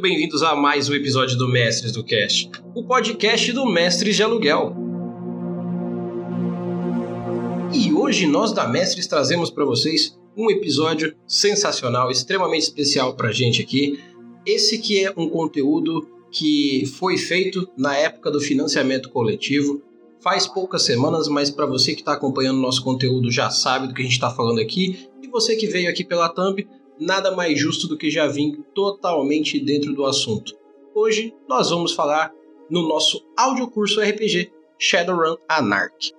Muito bem-vindos a mais um episódio do Mestres do Cast, o podcast do Mestres de Aluguel. E hoje nós da Mestres trazemos para vocês um episódio sensacional, extremamente especial para a gente aqui. Esse que é um conteúdo que foi feito na época do financiamento coletivo, faz poucas semanas, mas para você que está acompanhando nosso conteúdo já sabe do que a gente está falando aqui, e você que veio aqui pela Thumb, nada mais justo do que já vim totalmente dentro do assunto. Hoje nós vamos falar no nosso audiocurso RPG Shadowrun Anarch.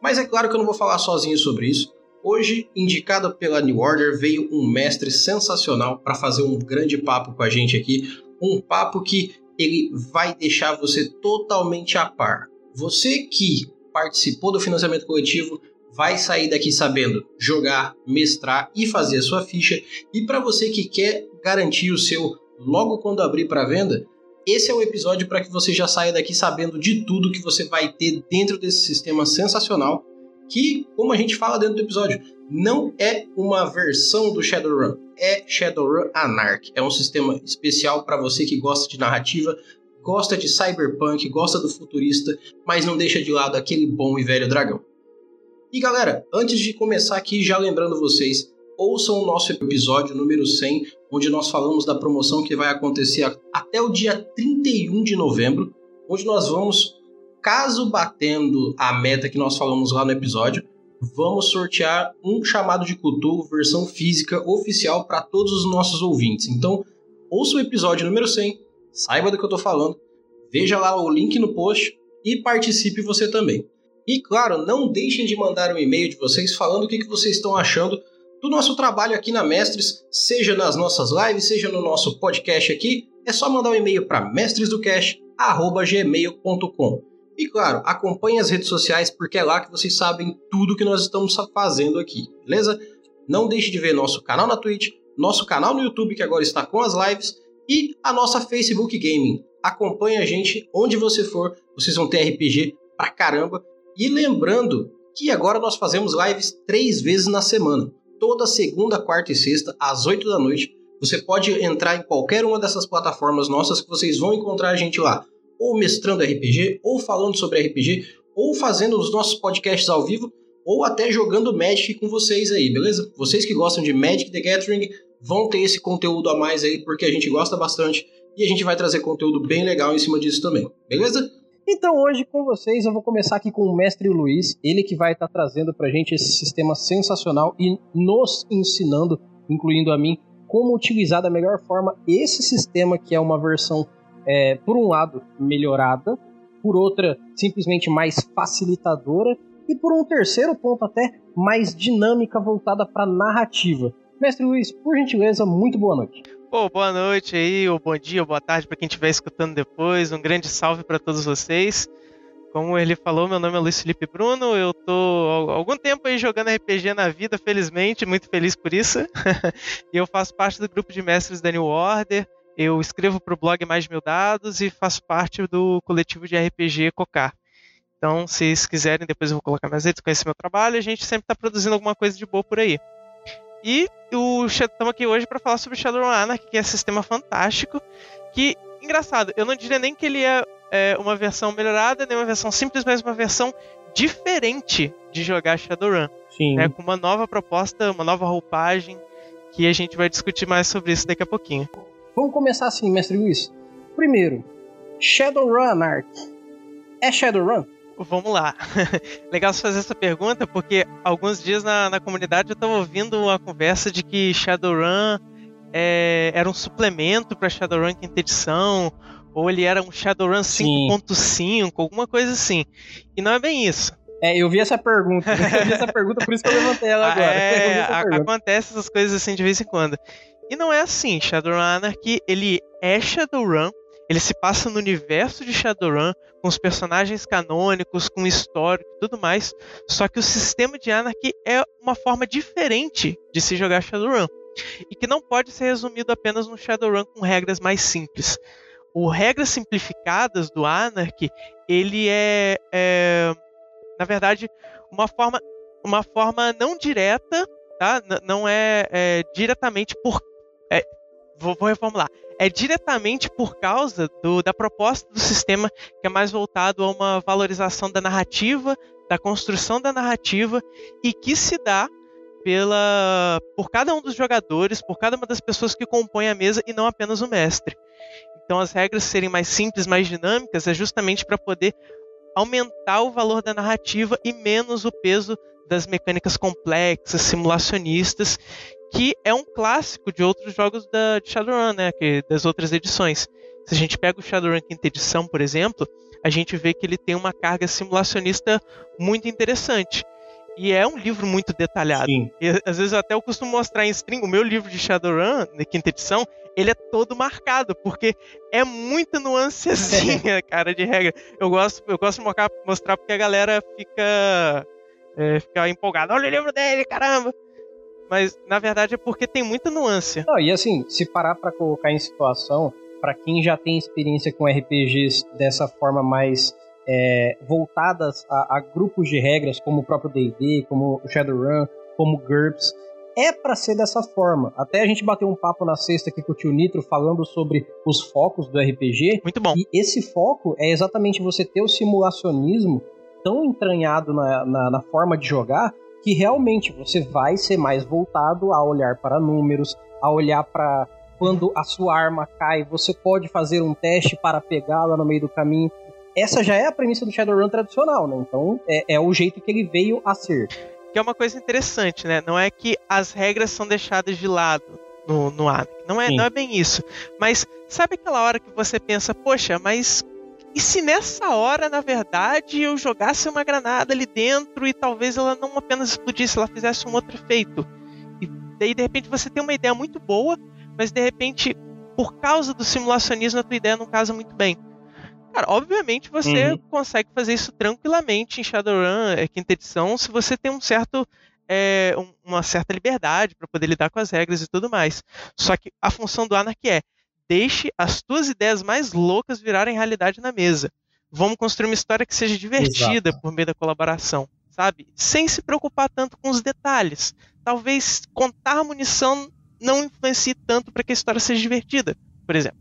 Mas é claro que eu não vou falar sozinho sobre isso. Hoje, indicado pela New Order, veio um mestre sensacional para fazer um grande papo com a gente aqui. Um papo que ele vai deixar você totalmente a par. Você que participou do financiamento coletivo vai sair daqui sabendo jogar, mestrar e fazer a sua ficha. E para você que quer garantir o seu logo quando abrir para venda, esse é o episódio para que você já saia daqui sabendo de tudo que você vai ter dentro desse sistema sensacional. Que, como a gente fala dentro do episódio, não é uma versão do Shadowrun, é Shadowrun Anarch. É um sistema especial para você que gosta de narrativa, gosta de cyberpunk, gosta do futurista, mas não deixa de lado aquele bom e velho dragão. E galera, antes de começar aqui, já lembrando vocês, ouçam o nosso episódio número 100, onde nós falamos da promoção que vai acontecer até o dia 31 de novembro, onde nós vamos, caso batendo a meta que nós falamos lá no episódio, vamos sortear um chamado de Cthulhu versão física oficial para todos os nossos ouvintes. Então, ouça o episódio número 100, saiba do que eu estou falando, veja lá o link no post e participe você também. E claro, não deixem de mandar um e-mail de vocês falando o que, vocês estão achando do nosso trabalho aqui na Mestres, seja nas nossas lives, seja no nosso podcast aqui. É só mandar um e-mail para mestresdocast@gmail.com. E claro, acompanhe as redes sociais porque é lá que vocês sabem tudo que nós estamos fazendo aqui, beleza? Não deixe de ver nosso canal na Twitch, nosso canal no YouTube que agora está com as lives e a nossa Facebook Gaming. Acompanhe a gente onde você for, vocês vão ter RPG pra caramba. E lembrando que agora nós fazemos lives três vezes na semana. Toda segunda, quarta e sexta, às 8 da noite. Você pode entrar em qualquer uma dessas plataformas nossas que vocês vão encontrar a gente lá. Ou mestrando RPG, ou falando sobre RPG, ou fazendo os nossos podcasts ao vivo, ou até jogando Magic com vocês aí, beleza? Vocês que gostam de Magic the Gathering, vão ter esse conteúdo a mais aí, porque a gente gosta bastante e a gente vai trazer conteúdo bem legal em cima disso também, beleza? Então hoje com vocês eu vou começar aqui com o mestre Luiz, ele que vai estar tá trazendo pra gente esse sistema sensacional e nos ensinando, incluindo a mim, como utilizar da melhor forma esse sistema que é uma versão, é, por um lado, melhorada, por outra, simplesmente mais facilitadora e por um terceiro ponto até mais dinâmica voltada para narrativa. Mestre Luiz, por gentileza, muito boa noite. Pô, boa noite aí, ou bom dia, ou boa tarde para quem estiver escutando depois. Um grande salve para todos vocês. Como ele falou, meu nome é Luiz Felipe Bruno. Eu tô há algum tempo aí jogando RPG na vida, felizmente, muito feliz por isso. e eu faço parte do grupo de mestres da New Order. Eu escrevo para o blog Mais Mil Dados e faço parte do coletivo de RPG Cocar. Então, se vocês quiserem, depois eu vou colocar minhas redes, conhecer meu trabalho. A gente sempre está produzindo alguma coisa de boa por aí. E estamos aqui hoje para falar sobre Shadowrun Anarchy, que é um sistema fantástico. Que, engraçado, eu não diria nem que ele é, é, uma versão melhorada, nem uma versão simples, mas uma versão diferente de jogar Shadowrun. Sim. Né, com uma nova proposta, uma nova roupagem, que a gente vai discutir mais sobre isso daqui a pouquinho. Vamos começar assim, mestre Luiz. Primeiro, Shadowrun Anarchy. É Shadowrun? Vamos lá. Legal você fazer essa pergunta, porque alguns dias na, na comunidade eu estava ouvindo uma conversa de que Shadowrun é, era um suplemento para Shadowrun quinta edição, ou ele era um Shadowrun 5.5, alguma coisa assim. E não é bem isso. É, eu vi essa pergunta. Eu vi essa pergunta, por isso que eu levantei ela ah, agora. É, acontece essas coisas assim de vez em quando. E não é assim, Shadowrun Anarchy, ele é Shadowrun, ele se passa no universo de Shadowrun, com os personagens canônicos, com histórico e tudo mais. Só que o sistema de Anarchy é uma forma diferente de se jogar Shadowrun. E que não pode ser resumido apenas no Shadowrun com regras mais simples. O regras simplificadas do Anarchy, ele é, é na verdade, uma forma uma forma não direta, tá? N não é, é, diretamente por. É, vou, vou, reformular. É diretamente por causa do, da proposta do sistema que é mais voltado a uma valorização da narrativa, da construção da narrativa e que se dá pela por cada um dos jogadores, por cada uma das pessoas que compõem a mesa e não apenas o mestre. Então as regras serem mais simples, mais dinâmicas é justamente para poder aumentar o valor da narrativa e menos o peso das mecânicas complexas, simulacionistas, que é um clássico de outros jogos da, de Shadowrun, né, que, das outras edições. Se a gente pega o Shadowrun quinta edição, por exemplo, a gente vê que ele tem uma carga simulacionista muito interessante. E é um livro muito detalhado. E, às vezes até eu costumo mostrar em stream o meu livro de Shadowrun, na quinta edição, ele é todo marcado, porque é muita nuancezinha, cara, de regra. Eu gosto, eu gosto de mostrar porque a galera fica é, ficar empolgado. Olha o livro dele, caramba! Mas na verdade é porque tem muita nuance. Não, e assim, se parar para colocar em situação, para quem já tem experiência com RPGs dessa forma mais é, voltadas a, a, grupos de regras, como o próprio D&D, como o Shadowrun, como GURPS, é para ser dessa forma. Até a gente bateu um papo na sexta aqui com o tio Nitro falando sobre os focos do RPG. Muito bom. E esse foco é exatamente você ter o simulacionismo tão entranhado na, na, na forma de jogar que realmente você vai ser mais voltado a olhar para números, a olhar para quando a sua arma cai, você pode fazer um teste para pegá-la no meio do caminho. Essa já é a premissa do Shadowrun tradicional, né? Então é, é o jeito que ele veio a ser. Que é uma coisa interessante, né? Não é que as regras são deixadas de lado no, no Anakin. Não é, não é bem isso. Mas sabe aquela hora que você pensa, poxa, mas e se nessa hora, na verdade, eu jogasse uma granada ali dentro e talvez ela não apenas explodisse, ela fizesse um outro efeito? E daí, de repente, você tem uma ideia muito boa, mas de repente, por causa do simulacionismo, a tua ideia não casa muito bem. Cara, obviamente você uhum. consegue fazer isso tranquilamente em Shadowrun, é, quinta edição, se você tem um certo é, uma certa liberdade para poder lidar com as regras e tudo mais. Só que a função do Anarchy é deixe as tuas ideias mais loucas virarem realidade na mesa. Vamos construir uma história que seja divertida Exato. por meio da colaboração, sabe? Sem se preocupar tanto com os detalhes. Talvez contar a munição não influencie tanto para que a história seja divertida, por exemplo.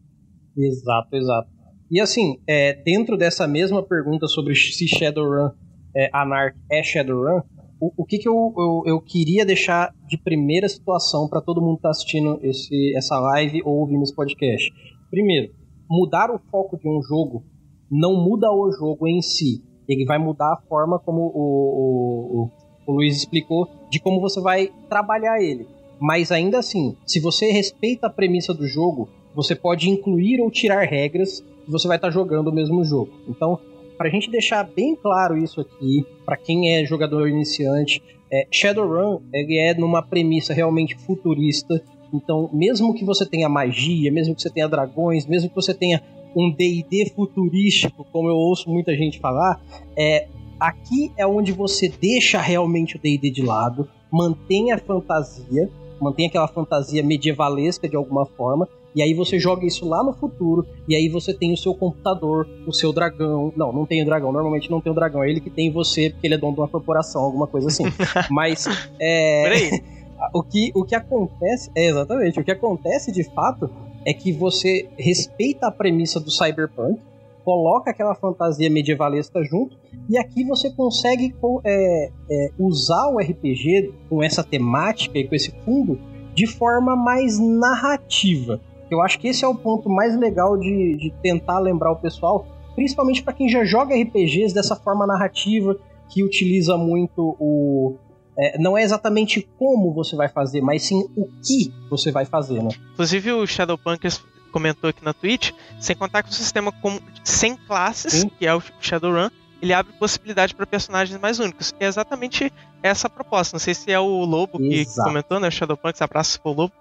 Exato, exato. E assim, é, dentro dessa mesma pergunta sobre se Shadowrun é, Anarch é Shadowrun, o, o que, que eu, eu, eu, queria deixar de primeira situação para todo mundo que está assistindo esse, essa live ou ouvindo esse podcast? Primeiro, mudar o foco de um jogo não muda o jogo em si. Ele vai mudar a forma como o, o, o, Luiz explicou de como você vai trabalhar ele. Mas ainda assim, se você respeita a premissa do jogo, você pode incluir ou tirar regras que você vai estar tá jogando o mesmo jogo. Então, para a gente deixar bem claro isso aqui, para quem é jogador iniciante, é, Shadowrun ele é numa premissa realmente futurista. Então, mesmo que você tenha magia, mesmo que você tenha dragões, mesmo que você tenha um D&D futurístico, como eu ouço muita gente falar, é, aqui é onde você deixa realmente o D&D de lado, mantém a fantasia, mantém aquela fantasia medievalesca de alguma forma, e aí você joga isso lá no futuro, e aí você tem o seu computador, o seu dragão. Não, não tem o dragão, normalmente não tem o dragão, é ele que tem você, porque ele é dono de uma corporação, alguma coisa assim. Mas é. o que, o que acontece. É, exatamente. O que acontece de fato é que você respeita a premissa do cyberpunk, coloca aquela fantasia medievalesca junto, e aqui você consegue é, é, usar o RPG com essa temática e com esse fundo de forma mais narrativa. Eu acho que esse é o ponto mais legal de, de tentar lembrar o pessoal, principalmente para quem já joga RPGs dessa forma narrativa, que utiliza muito o. É, não é exatamente como você vai fazer, mas sim o que você vai fazer, né? Inclusive o Shadowpunkers comentou aqui na Twitch, sem contar com o sistema com, sem classes, sim. que é o Shadowrun, ele abre possibilidade para personagens mais únicos. É exatamente essa a proposta. Não sei se é o Lobo Exato. que comentou, né? O Shadowpunk, abraço se for o Lobo.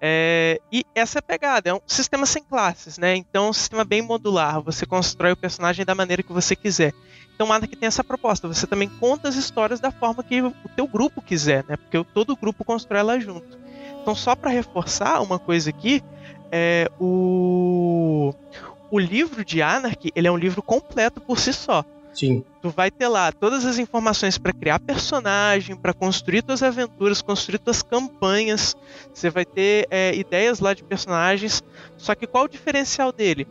É, e essa é a pegada, é um sistema sem classes, né? Então é um sistema bem modular, você constrói o personagem da maneira que você quiser. Então Ada que tem essa proposta, você também conta as histórias da forma que o teu grupo quiser, né? Porque todo grupo constrói ela junto. Então só para reforçar uma coisa aqui, é, o, o livro de Anarchy ele é um livro completo por si só. Sim. Tu vai ter lá todas as informações para criar personagem, para construir tuas aventuras, construir tuas campanhas. Você vai ter é, ideias lá de personagens. Só que qual o diferencial dele?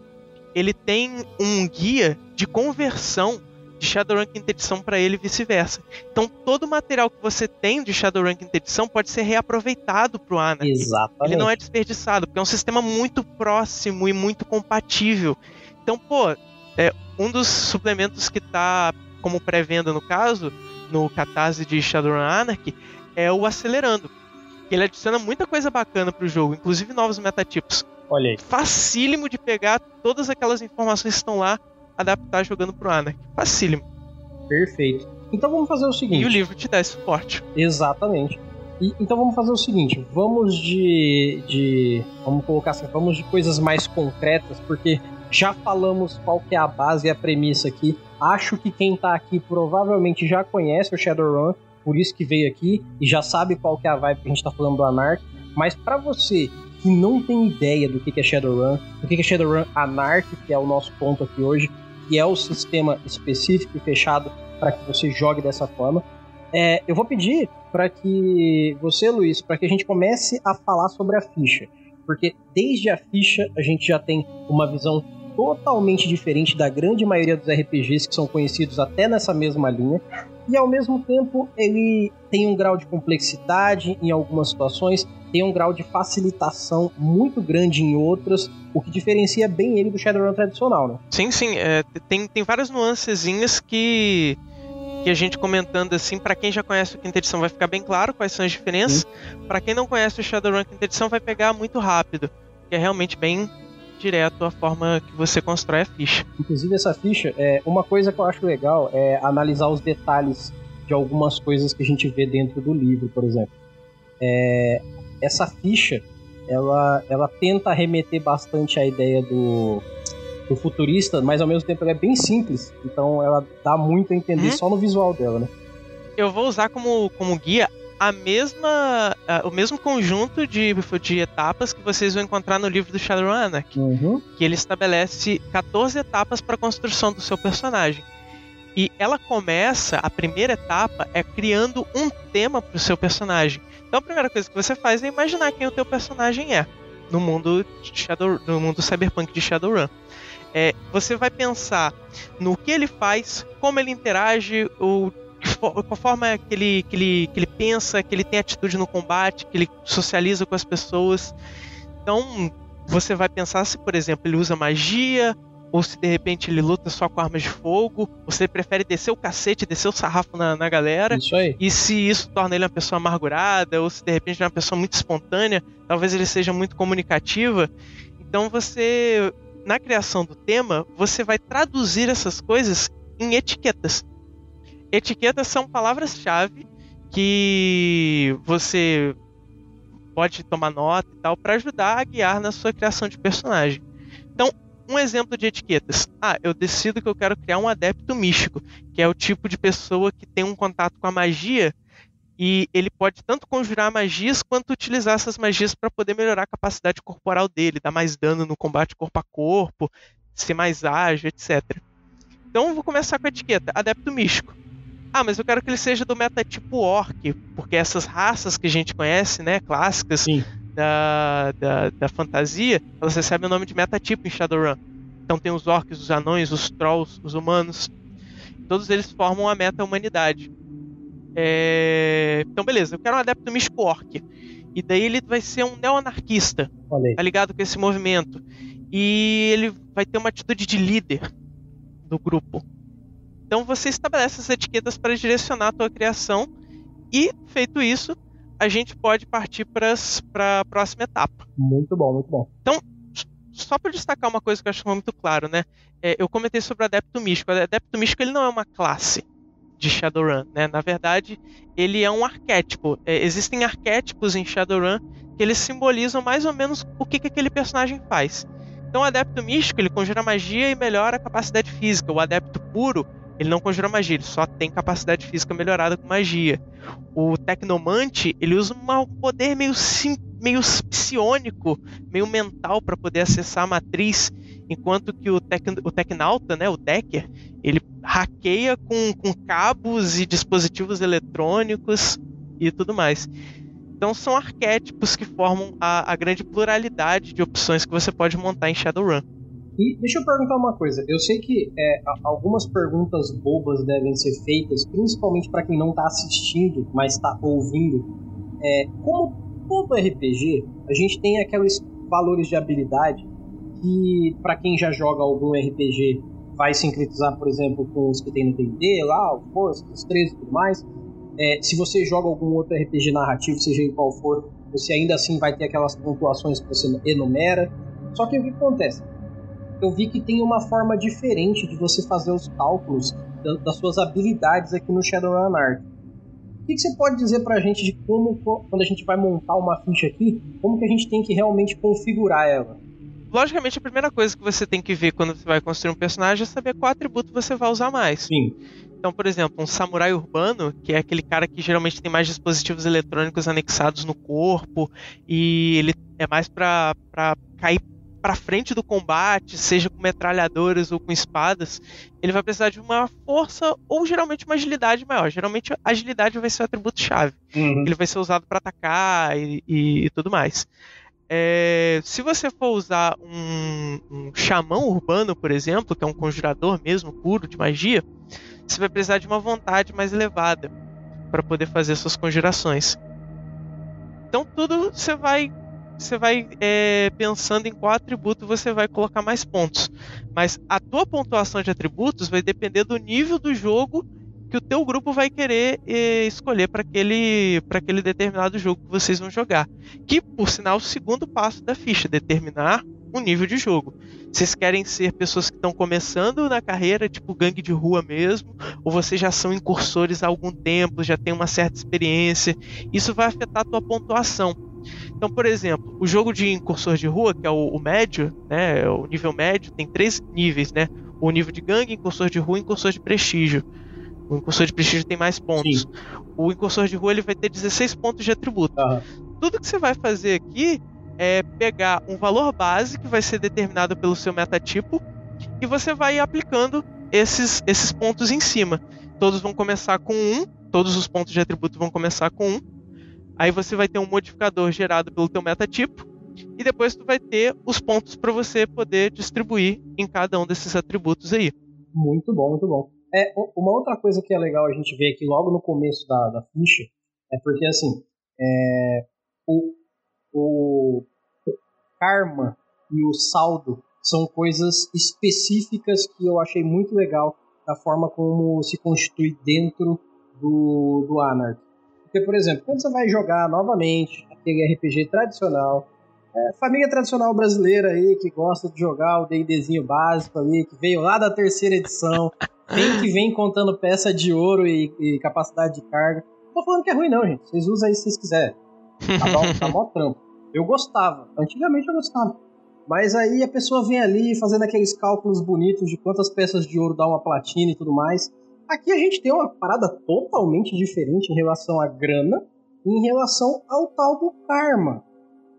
Ele tem um guia de conversão de Shadowrun quinta edição para ele e vice-versa. Então todo o material que você tem de Shadowrun quinta edição pode ser reaproveitado para o Anarchy. Exatamente. Ele não é desperdiçado, porque é um sistema muito próximo e muito compatível. Então, pô, é um dos suplementos que está como pré-venda no caso, no Catarse de Shadowrun Anarchy, é o Acelerando. Ele adiciona muita coisa bacana para o jogo, inclusive novos metatipos. Olha aí. Facílimo de pegar todas aquelas informações que estão lá adaptar jogando pro Anarchy. Facílimo. Perfeito. Então vamos fazer o seguinte. E o livro te dá esse suporte. Exatamente. E, então vamos fazer o seguinte, vamos de, de. Vamos colocar assim, vamos de coisas mais concretas, porque já falamos qual que é a base e a premissa aqui. Acho que quem tá aqui provavelmente já conhece o Shadowrun, por isso que veio aqui e já sabe qual que é a vibe que a gente tá falando do Anarch. Mas para você que não tem ideia do que é Shadowrun, do que é Shadowrun Anarch, que é o nosso ponto aqui hoje, que é o sistema específico e fechado para que você jogue dessa forma. É, eu vou pedir para que você, Luiz, para que a gente comece a falar sobre a ficha, porque desde a ficha a gente já tem uma visão totalmente diferente da grande maioria dos RPGs que são conhecidos até nessa mesma linha. E ao mesmo tempo ele tem um grau de complexidade em algumas situações, tem um grau de facilitação muito grande em outras, o que diferencia bem ele do Shadowrun tradicional, né? Sim, sim. É, tem, tem várias nuancezinhas que que a gente comentando assim, para quem já conhece o quinta edição vai ficar bem claro quais são as diferenças. Para quem não conhece o Shadowrun quinta edição vai pegar muito rápido, que é realmente bem direto a forma que você constrói a ficha. Inclusive essa ficha, é uma coisa que eu acho legal é analisar os detalhes de algumas coisas que a gente vê dentro do livro, por exemplo. É, essa ficha, ela, ela tenta remeter bastante à ideia do, do futurista, mas ao mesmo tempo ela é bem simples, então ela dá muito a entender hum? só no visual dela, né? Eu vou usar como, como guia a mesma, o mesmo conjunto de, de etapas que vocês vão encontrar no livro do Shadowrun Anarchy, uhum. que ele estabelece 14 etapas para a construção do seu personagem. E ela começa, a primeira etapa é criando um tema para o seu personagem. Então a primeira coisa que você faz é imaginar quem o teu personagem é no mundo Shadow, no mundo cyberpunk de Shadowrun. É, você vai pensar no que ele faz, como ele interage, o, qual forma que ele, que, ele, que ele pensa, que ele tem atitude no combate, que ele socializa com as pessoas. Então você vai pensar se, por exemplo, ele usa magia, ou se de repente ele luta só com armas de fogo, você prefere descer o cacete, descer o sarrafo na, na galera. Isso aí. E se isso torna ele uma pessoa amargurada, ou se de repente ele é uma pessoa muito espontânea, talvez ele seja muito comunicativa. Então você, na criação do tema, você vai traduzir essas coisas em etiquetas. Etiquetas são palavras-chave que você pode tomar nota e tal para ajudar a guiar na sua criação de personagem. Então, um exemplo de etiquetas. Ah, eu decido que eu quero criar um adepto místico, que é o tipo de pessoa que tem um contato com a magia e ele pode tanto conjurar magias quanto utilizar essas magias para poder melhorar a capacidade corporal dele, dar mais dano no combate corpo a corpo, ser mais ágil, etc. Então eu vou começar com a etiqueta adepto místico. Ah, mas eu quero que ele seja do metatipo orc, porque essas raças que a gente conhece, né, clássicas, Sim da, da, da fantasia, elas recebem o nome de metatipo em Shadowrun. Então tem os orcs, os anões, os trolls, os humanos. Todos eles formam a meta-humanidade. É... Então beleza, eu quero um adepto místico orc. E daí ele vai ser um neo-anarquista. Tá ligado com esse movimento. E ele vai ter uma atitude de líder do grupo. Então você estabelece as etiquetas para direcionar a tua criação. E, feito isso, a gente pode partir para a próxima etapa. Muito bom, muito bom. Então, só para destacar uma coisa que eu acho que é muito claro, né? É, eu comentei sobre o Adepto Místico. O Adepto Místico ele não é uma classe de Shadowrun, né? Na verdade, ele é um arquétipo. É, existem arquétipos em Shadowrun que eles simbolizam mais ou menos o que, que aquele personagem faz. Então, o Adepto Místico ele conjura magia e melhora a capacidade física. O Adepto Puro ele não conjura magia, ele só tem capacidade física melhorada com magia. O Tecnomante, ele usa um poder meio, sim, meio psionico, meio mental para poder acessar a matriz, enquanto que o, tec, o Tecnauta, né, o Decker, ele hackeia com, com cabos e dispositivos eletrônicos e tudo mais. Então são arquétipos que formam a, a grande pluralidade de opções que você pode montar em Shadowrun. E deixa eu perguntar uma coisa. Eu sei que é, algumas perguntas bobas devem ser feitas, principalmente para quem não está assistindo, mas está ouvindo. É, como todo RPG, a gente tem aqueles valores de habilidade que, para quem já joga algum RPG, vai sincretizar, por exemplo, com os que tem no D&D, lá, o Força, os 13 e tudo mais. É, se você joga algum outro RPG narrativo, seja em qual for, você ainda assim vai ter aquelas pontuações que você enumera. Só que o que acontece? Eu vi que tem uma forma diferente de você fazer os cálculos das suas habilidades aqui no Shadowrun Art. O que, que você pode dizer pra gente de como, quando a gente vai montar uma ficha aqui, como que a gente tem que realmente configurar ela? logicamente, a primeira coisa que você tem que ver quando você vai construir um personagem é saber qual atributo você vai usar mais. Sim. Então, por exemplo, um samurai urbano, que é aquele cara que geralmente tem mais dispositivos eletrônicos anexados no corpo e ele é mais para cair para frente do combate, seja com metralhadoras ou com espadas, ele vai precisar de uma força ou geralmente uma agilidade maior. Geralmente agilidade vai ser o atributo chave. Uhum. Ele vai ser usado para atacar e, e, e, tudo mais. É, se você for usar um, um xamã urbano, por exemplo, que é um conjurador mesmo, puro de magia, você vai precisar de uma vontade mais elevada para poder fazer suas conjurações. Então tudo você vai você vai é, pensando em qual atributo você vai colocar mais pontos. Mas a tua pontuação de atributos vai depender do nível do jogo que o teu grupo vai querer eh, escolher para aquele, aquele determinado jogo que vocês vão jogar. Que, por sinal, é o segundo passo da ficha, determinar o nível de jogo. Vocês querem ser pessoas que estão começando na carreira, tipo gangue de rua mesmo, ou vocês já são incursores há algum tempo, já têm uma certa experiência. Isso vai afetar a tua pontuação. Então, por exemplo, o jogo de incursor de rua, que é o, o médio, né, o nível médio, tem três níveis, né? O nível de gangue, incursor de rua e incursor de prestígio. O incursor de prestígio tem mais pontos. Sim. O incursor de rua ele vai ter 16 pontos de atributo. Uhum. Tudo que você vai fazer aqui é pegar um valor base que vai ser determinado pelo seu metatipo e você vai aplicando esses, esses pontos em cima. Todos vão começar com 1, todos os pontos de atributo vão começar com 1. Aí você vai ter um modificador gerado pelo teu metatipo e depois tu vai ter os pontos para você poder distribuir em cada um desses atributos aí. Muito bom, muito bom. É, uma outra coisa que é legal a gente ver aqui logo no começo da, da ficha é porque, assim, é, o, o, karma e o saldo são coisas específicas que eu achei muito legal da forma como se constitui dentro do, do Anarch. Porque, por exemplo, quando você vai jogar novamente aquele RPG tradicional, é, família tradicional brasileira aí que gosta de jogar o D&Dzinho básico ali, que veio lá da terceira edição, vem que vem contando peça de ouro e, e capacidade de carga. Não tô falando que é ruim, não, gente. Vocês usam aí se vocês quiserem. Tá mó, tá mó trampo. Eu gostava. Antigamente eu gostava. Mas aí a pessoa vem ali fazendo aqueles cálculos bonitos de quantas peças de ouro dá uma platina e tudo mais. Aqui a gente tem uma parada totalmente diferente em relação à grana e em relação ao tal do karma.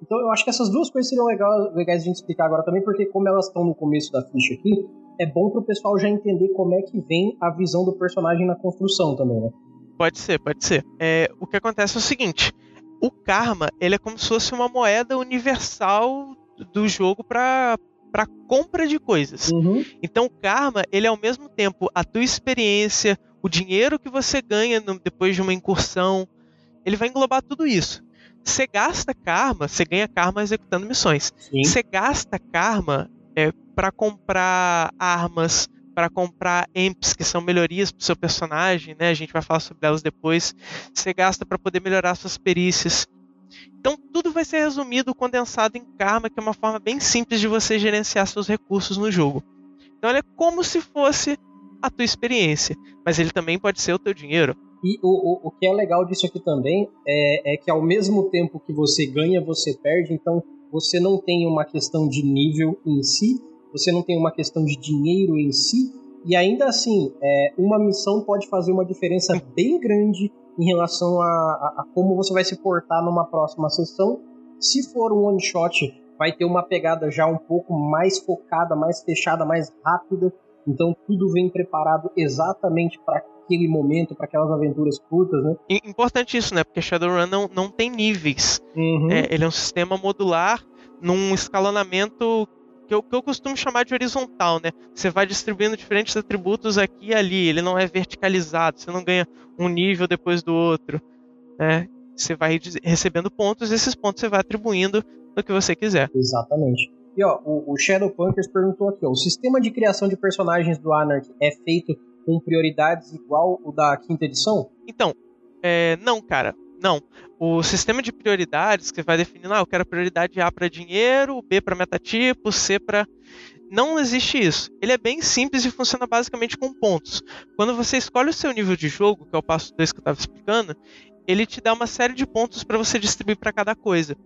Então eu acho que essas duas coisas seriam legal, legais a gente explicar agora também, porque como elas estão no começo da ficha aqui, é bom pro pessoal já entender como é que vem a visão do personagem na construção também, né? Pode ser, pode ser. É, o que acontece é o seguinte: o karma ele é como se fosse uma moeda universal do jogo para para compra de coisas. Uhum. Então, o karma ele é ao mesmo tempo a tua experiência, o dinheiro que você ganha no, depois de uma incursão, ele vai englobar tudo isso. Você gasta karma, você ganha karma executando missões. Você gasta karma é, para comprar armas, para comprar amps, que são melhorias para o seu personagem, né? A gente vai falar sobre elas depois. Você gasta para poder melhorar suas perícias. Então tudo vai ser resumido, condensado em karma, que é uma forma bem simples de você gerenciar seus recursos no jogo. Então ele é como se fosse a tua experiência, mas ele também pode ser o teu dinheiro. E o, o, o que é legal disso aqui também é, é que ao mesmo tempo que você ganha, você perde, então você não tem uma questão de nível em si, você não tem uma questão de dinheiro em si, e ainda assim, é, uma missão pode fazer uma diferença bem grande em relação a, a, a, como você vai se portar numa próxima sessão. Se for um one shot, vai ter uma pegada já um pouco mais focada, mais fechada, mais rápida. Então tudo vem preparado exatamente para aquele momento, para aquelas aventuras curtas, né? Importante isso, né? Porque Shadowrun não, não tem níveis. Uhum. É, ele é um sistema modular num escalonamento que eu, que eu costumo chamar de horizontal, né? Você vai distribuindo diferentes atributos aqui e ali. Ele não é verticalizado. Você não ganha um nível depois do outro. Né? Você vai recebendo pontos e esses pontos você vai atribuindo no que você quiser. Exatamente. E ó, o, o Shadow Punkers perguntou aqui, ó, o sistema de criação de personagens do Anarchy é feito com prioridades igual o da quinta edição? Então, é, não, cara. Não. O sistema de prioridades que vai definir, ah, eu quero prioridade A para dinheiro, B para metatipo, C para. Não existe isso. Ele é bem simples e funciona basicamente com pontos. Quando você escolhe o seu nível de jogo, que é o passo 2 que eu estava explicando, ele te dá uma série de pontos para você distribuir para cada coisa.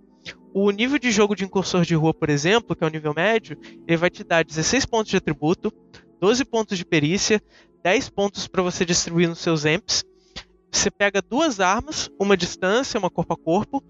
O nível de jogo de incursor de rua, por exemplo, que é o nível médio, ele vai te dar 16 pontos de atributo, 12 pontos de perícia, 10 pontos para você distribuir nos seus amps. Você pega duas armas, uma distância, uma corpo a corpo,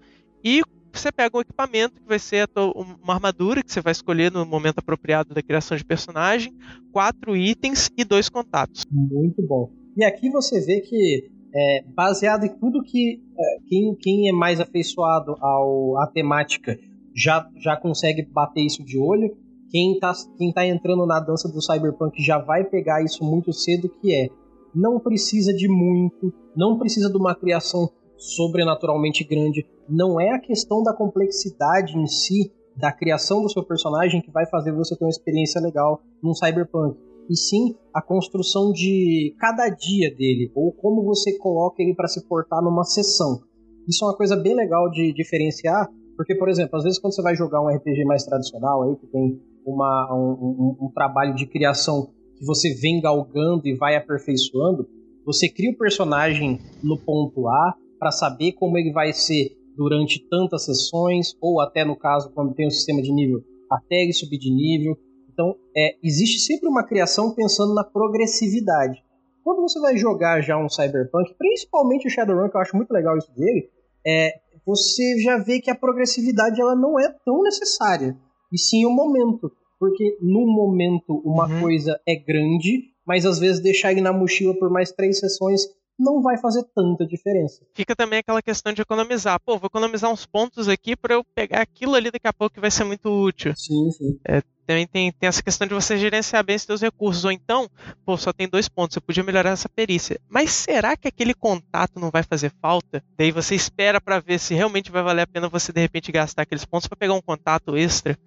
e você pega um equipamento que vai ser uma armadura que você vai escolher no momento apropriado da criação de personagem, quatro itens e dois contatos. Muito bom. E aqui você vê que é, baseado em tudo que é, quem, quem é mais afeiçoado ao, à temática já, já consegue bater isso de olho. Quem está quem tá entrando na dança do cyberpunk já vai pegar isso muito cedo, que é não precisa de muito, não precisa de uma criação sobrenaturalmente grande. Não é a questão da complexidade em si da criação do seu personagem que vai fazer você ter uma experiência legal num cyberpunk e sim a construção de cada dia dele, ou como você coloca ele para se portar numa sessão. Isso é uma coisa bem legal de diferenciar, porque, por exemplo, às vezes quando você vai jogar um RPG mais tradicional, aí, que tem uma, um, um, um trabalho de criação que você vem galgando e vai aperfeiçoando, você cria o personagem no ponto A para saber como ele vai ser durante tantas sessões, ou até no caso, quando tem um sistema de nível, até ele subir de nível. Então, é, existe sempre uma criação pensando na progressividade. Quando você vai jogar já um Cyberpunk, principalmente o Shadowrun, que eu acho muito legal isso dele, é, você já vê que a progressividade ela não é tão necessária, e sim o momento. Porque no momento uma uhum. coisa é grande, mas às vezes deixar ele na mochila por mais três sessões não vai fazer tanta diferença. Fica também aquela questão de economizar. Pô, vou economizar uns pontos aqui para eu pegar aquilo ali daqui a pouco que vai ser muito útil. Sim, sim. É, também tem, tem essa questão de você gerenciar bem seus recursos. Ou então, pô, só tem dois pontos, você podia melhorar essa perícia. Mas será que aquele contato não vai fazer falta? Daí você espera para ver se realmente vai valer a pena você de repente gastar aqueles pontos para pegar um contato extra.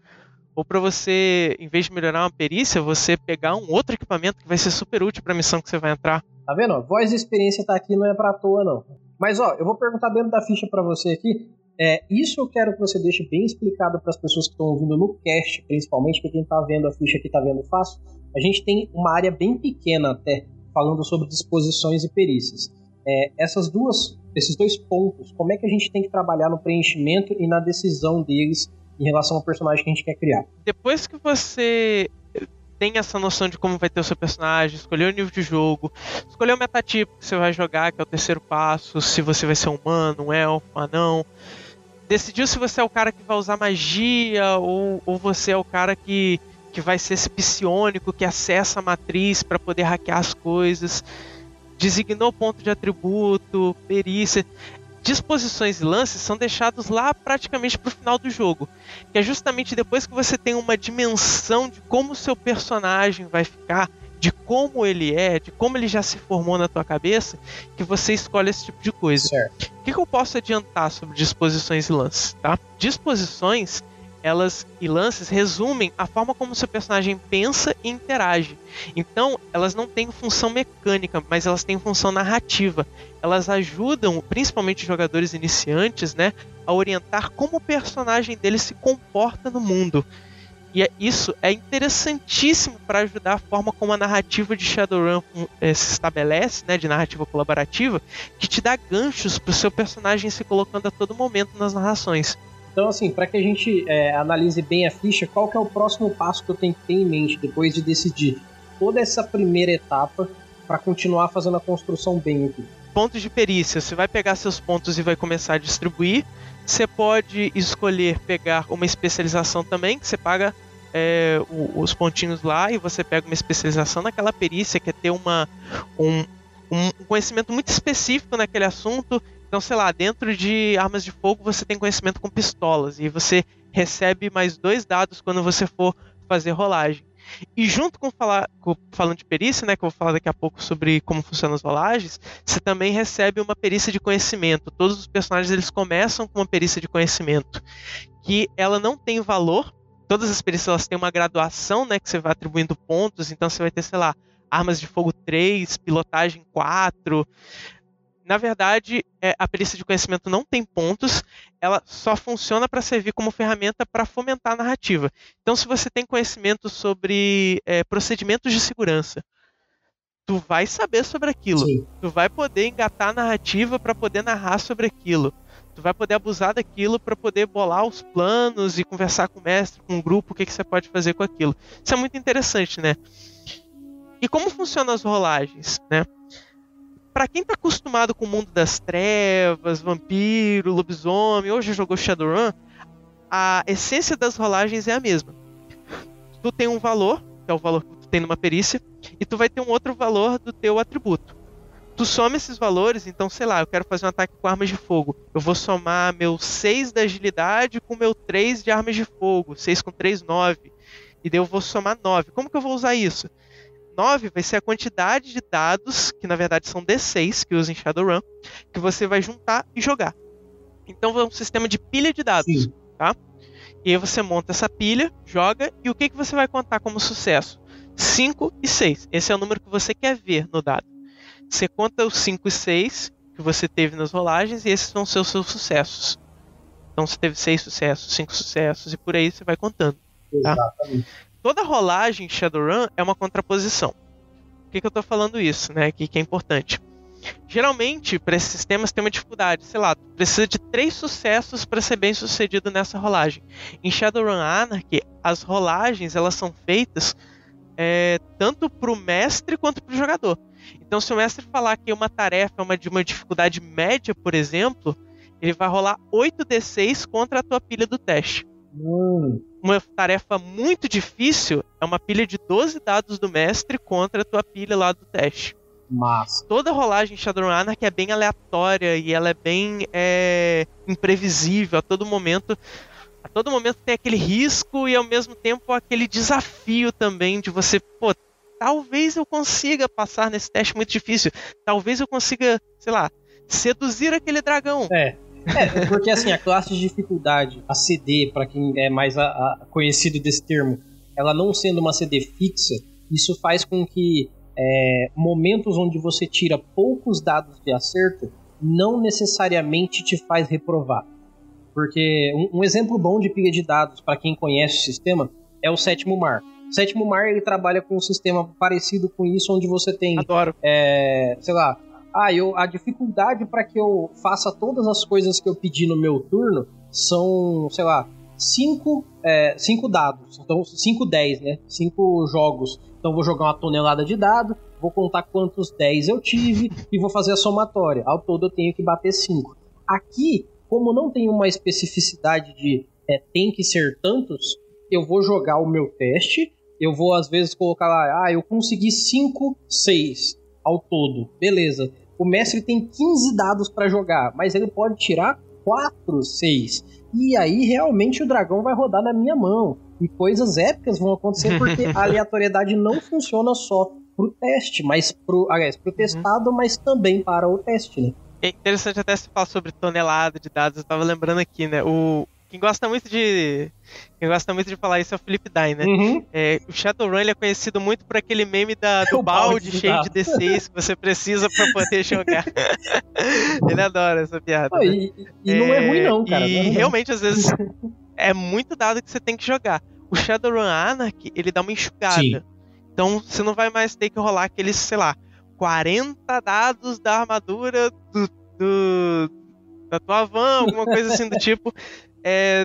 Ou para você, em vez de melhorar uma perícia, você pegar um outro equipamento que vai ser super útil para a missão que você vai entrar. Tá vendo? Voz de experiência tá aqui, não é pra toa, não. Mas ó, eu vou perguntar dentro da ficha para você aqui. É, isso eu quero que você deixe bem explicado para as pessoas que estão ouvindo no cast, principalmente, porque quem está vendo a ficha aqui está vendo fácil. A gente tem uma área bem pequena até, falando sobre disposições e perícias. É, essas duas, esses dois pontos, como é que a gente tem que trabalhar no preenchimento e na decisão deles em relação ao personagem que a gente quer criar? Depois que você tem essa noção de como vai ter o seu personagem, escolher o nível de jogo, escolher o metatipo que você vai jogar, que é o terceiro passo, se você vai ser um humano, um elfo, um anão. Decidiu se você é o cara que vai usar magia ou, ou você é o cara que, que vai ser esse psionico que acessa a matriz para poder hackear as coisas. Designou ponto de atributo, perícia disposições e lances são deixados lá praticamente para o final do jogo, que é justamente depois que você tem uma dimensão de como o seu personagem vai ficar, de como ele é, de como ele já se formou na tua cabeça, que você escolhe esse tipo de coisa. O que, que eu posso adiantar sobre disposições e lances? Tá? Disposições elas e lances resumem a forma como o seu personagem pensa e interage. Então, elas não têm função mecânica, mas elas têm função narrativa. Elas ajudam, principalmente jogadores iniciantes, né, a orientar como o personagem dele se comporta no mundo. E é, isso é interessantíssimo para ajudar a forma como a narrativa de Shadowrun é, se estabelece, né, de narrativa colaborativa, que te dá ganchos para o seu personagem se colocando a todo momento nas narrações. Então, assim, para que a gente é, analise bem a ficha, qual que é o próximo passo que eu tenho que ter em mente depois de decidir toda essa primeira etapa para continuar fazendo a construção bem aqui? Pontos de perícia. Você vai pegar seus pontos e vai começar a distribuir. Você pode escolher pegar uma especialização também, que você paga é, os pontinhos lá e você pega uma especialização naquela perícia, que é ter uma, um, um conhecimento muito específico naquele assunto. Então, sei lá, dentro de armas de fogo você tem conhecimento com pistolas e você recebe mais dois dados quando você for fazer rolagem. E junto com falar com, falando de perícia, né, que eu vou falar daqui a pouco sobre como funcionam as rolagens, você também recebe uma perícia de conhecimento. Todos os personagens eles começam com uma perícia de conhecimento, que ela não tem valor. Todas as perícias elas têm uma graduação, né, que você vai atribuindo pontos, então você vai ter, sei lá, armas de fogo 3, pilotagem 4, na verdade, é, a perícia de conhecimento não tem pontos, ela só funciona para servir como ferramenta para fomentar a narrativa. Então, se você tem conhecimento sobre é, procedimentos de segurança, tu vai saber sobre aquilo. Sim. Tu vai poder engatar a narrativa para poder narrar sobre aquilo. Tu vai poder abusar daquilo para poder bolar os planos e conversar com o mestre, com o grupo, o que, que você pode fazer com aquilo. Isso é muito interessante, né? E como funcionam as rolagens, né? Para quem tá acostumado com o mundo das trevas, vampiro, lobisomem, hoje jogou Shadowrun, a essência das rolagens é a mesma. Tu tem um valor, que é o valor que tu tem numa perícia, e tu vai ter um outro valor do teu atributo. Tu soma esses valores, então, sei lá, eu quero fazer um ataque com armas de fogo. Eu vou somar meu 6 da agilidade com meu 3 de armas de fogo. 6 com 3, 9. E daí eu vou somar 9. Como que eu vou usar isso? 9 vai ser a quantidade de dados, que na verdade são D6 que usa em Shadowrun, que você vai juntar e jogar. Então é um sistema de pilha de dados, Sim. tá? E aí você monta essa pilha, joga e o que, que você vai contar como sucesso? 5 e 6. Esse é o número que você quer ver no dado. Você conta os 5 e 6 que você teve nas rolagens e esses vão ser os seus sucessos. Então você teve 6 sucessos, 5 sucessos e por aí você vai contando. Tá? Exatamente toda rolagem em Shadowrun é uma contraposição. Por que, que eu estou falando isso, né? Que, que é importante. Geralmente, para esses sistemas tem uma dificuldade. Sei lá, precisa de três sucessos para ser bem sucedido nessa rolagem. Em Shadowrun Anarchy, as rolagens elas são feitas é, tanto para o mestre quanto para o jogador. Então, se o mestre falar que uma tarefa é uma de uma dificuldade média, por exemplo, ele vai rolar 8d6 contra a tua pilha do teste. Hum. Uma tarefa muito difícil é uma pilha de 12 dados do mestre contra a tua pilha lá do teste. Mas toda rolagem em Shadowrun Anarchy é bem aleatória e ela é bem é, imprevisível a todo momento. A todo momento tem aquele risco e ao mesmo tempo aquele desafio também de você, pô, talvez eu consiga passar nesse teste muito difícil. Talvez eu consiga, sei lá, seduzir aquele dragão. É. É, porque assim, a classe de dificuldade, a CD, para quem é mais a, a conhecido desse termo, ela não sendo uma CD fixa, isso faz com que é, momentos onde você tira poucos dados de acerto não necessariamente te faz reprovar. Porque um, um exemplo bom de pilha de dados para quem conhece o sistema é o Sétimo Mar. O Sétimo Mar ele trabalha com um sistema parecido com isso, onde você tem, Adoro. É, sei lá, ah, eu, a dificuldade para que eu faça todas as coisas que eu pedi no meu turno são, sei lá, cinco, é, cinco dados. Então, cinco 10, né? Cinco jogos. Então, vou jogar uma tonelada de dado, vou contar quantos 10 eu tive e vou fazer a somatória. Ao todo, eu tenho que bater 5. Aqui, como não tem uma especificidade de é, tem que ser tantos, eu vou jogar o meu teste. Eu vou, às vezes, colocar lá, ah, eu consegui 5, 6 ao todo. Beleza o mestre tem 15 dados para jogar, mas ele pode tirar 4, 6. E aí realmente o dragão vai rodar na minha mão. E coisas épicas vão acontecer porque a aleatoriedade não funciona só pro teste, mas pro, aliás, pro testado, uhum. mas também para o teste, né? É interessante até se falar sobre tonelada de dados, eu tava lembrando aqui, né? O, quem gosta muito de. Quem gosta muito de falar isso é o Felipe Dye, né? Uhum. É, o Shadowrun ele é conhecido muito por aquele meme da, do balde, balde cheio de D6 que você precisa para poder jogar. ele adora essa piada. né? e, e não é ruim, não, cara. E não é realmente, às vezes, é muito dado que você tem que jogar. O Shadowrun Anarchy, ele dá uma enxugada. Sim. Então você não vai mais ter que rolar aqueles, sei lá, 40 dados da armadura do, do da tua van, alguma coisa assim do tipo é,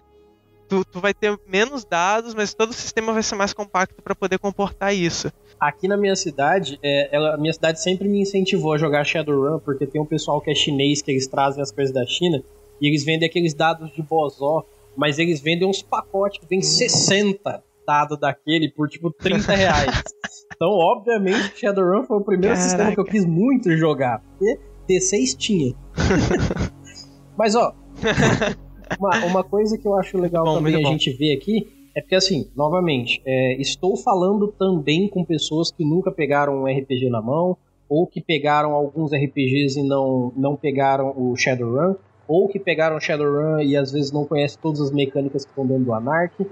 tu, tu vai ter menos dados, mas todo o sistema vai ser mais compacto para poder comportar isso. Aqui na minha cidade, é, ela, a minha cidade sempre me incentivou a jogar Shadowrun, porque tem um pessoal que é chinês, que eles trazem as coisas da China, e eles vendem aqueles dados de Bozó, mas eles vendem uns pacotes que vem hum. 60 dado daquele por tipo 30 reais. então, obviamente, Shadowrun foi o primeiro Caraca. sistema que eu quis muito jogar. Porque D6 tinha. Mas ó, uma, uma, coisa que eu acho legal bom, também a gente ver aqui é porque assim, novamente, é, estou falando também com pessoas que nunca pegaram um RPG na mão, ou que pegaram alguns RPGs e não, não pegaram o Shadowrun, ou que pegaram o Shadowrun e às vezes não conhecem todas as mecânicas que estão dentro do Anarch.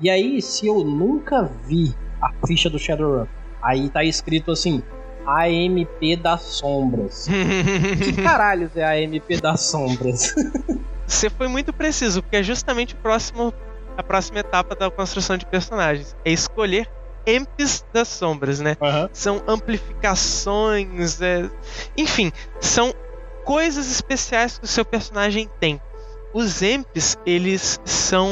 E aí, se eu nunca vi a ficha do Shadowrun, aí tá escrito assim, AMP das Sombras. que caralhos é a AMP das Sombras? Você foi muito preciso, porque é justamente o próximo, a próxima etapa da construção de personagens. É escolher amps das sombras, né? Uhum. São amplificações, é... enfim, são coisas especiais que o seu personagem tem. Os amps, eles são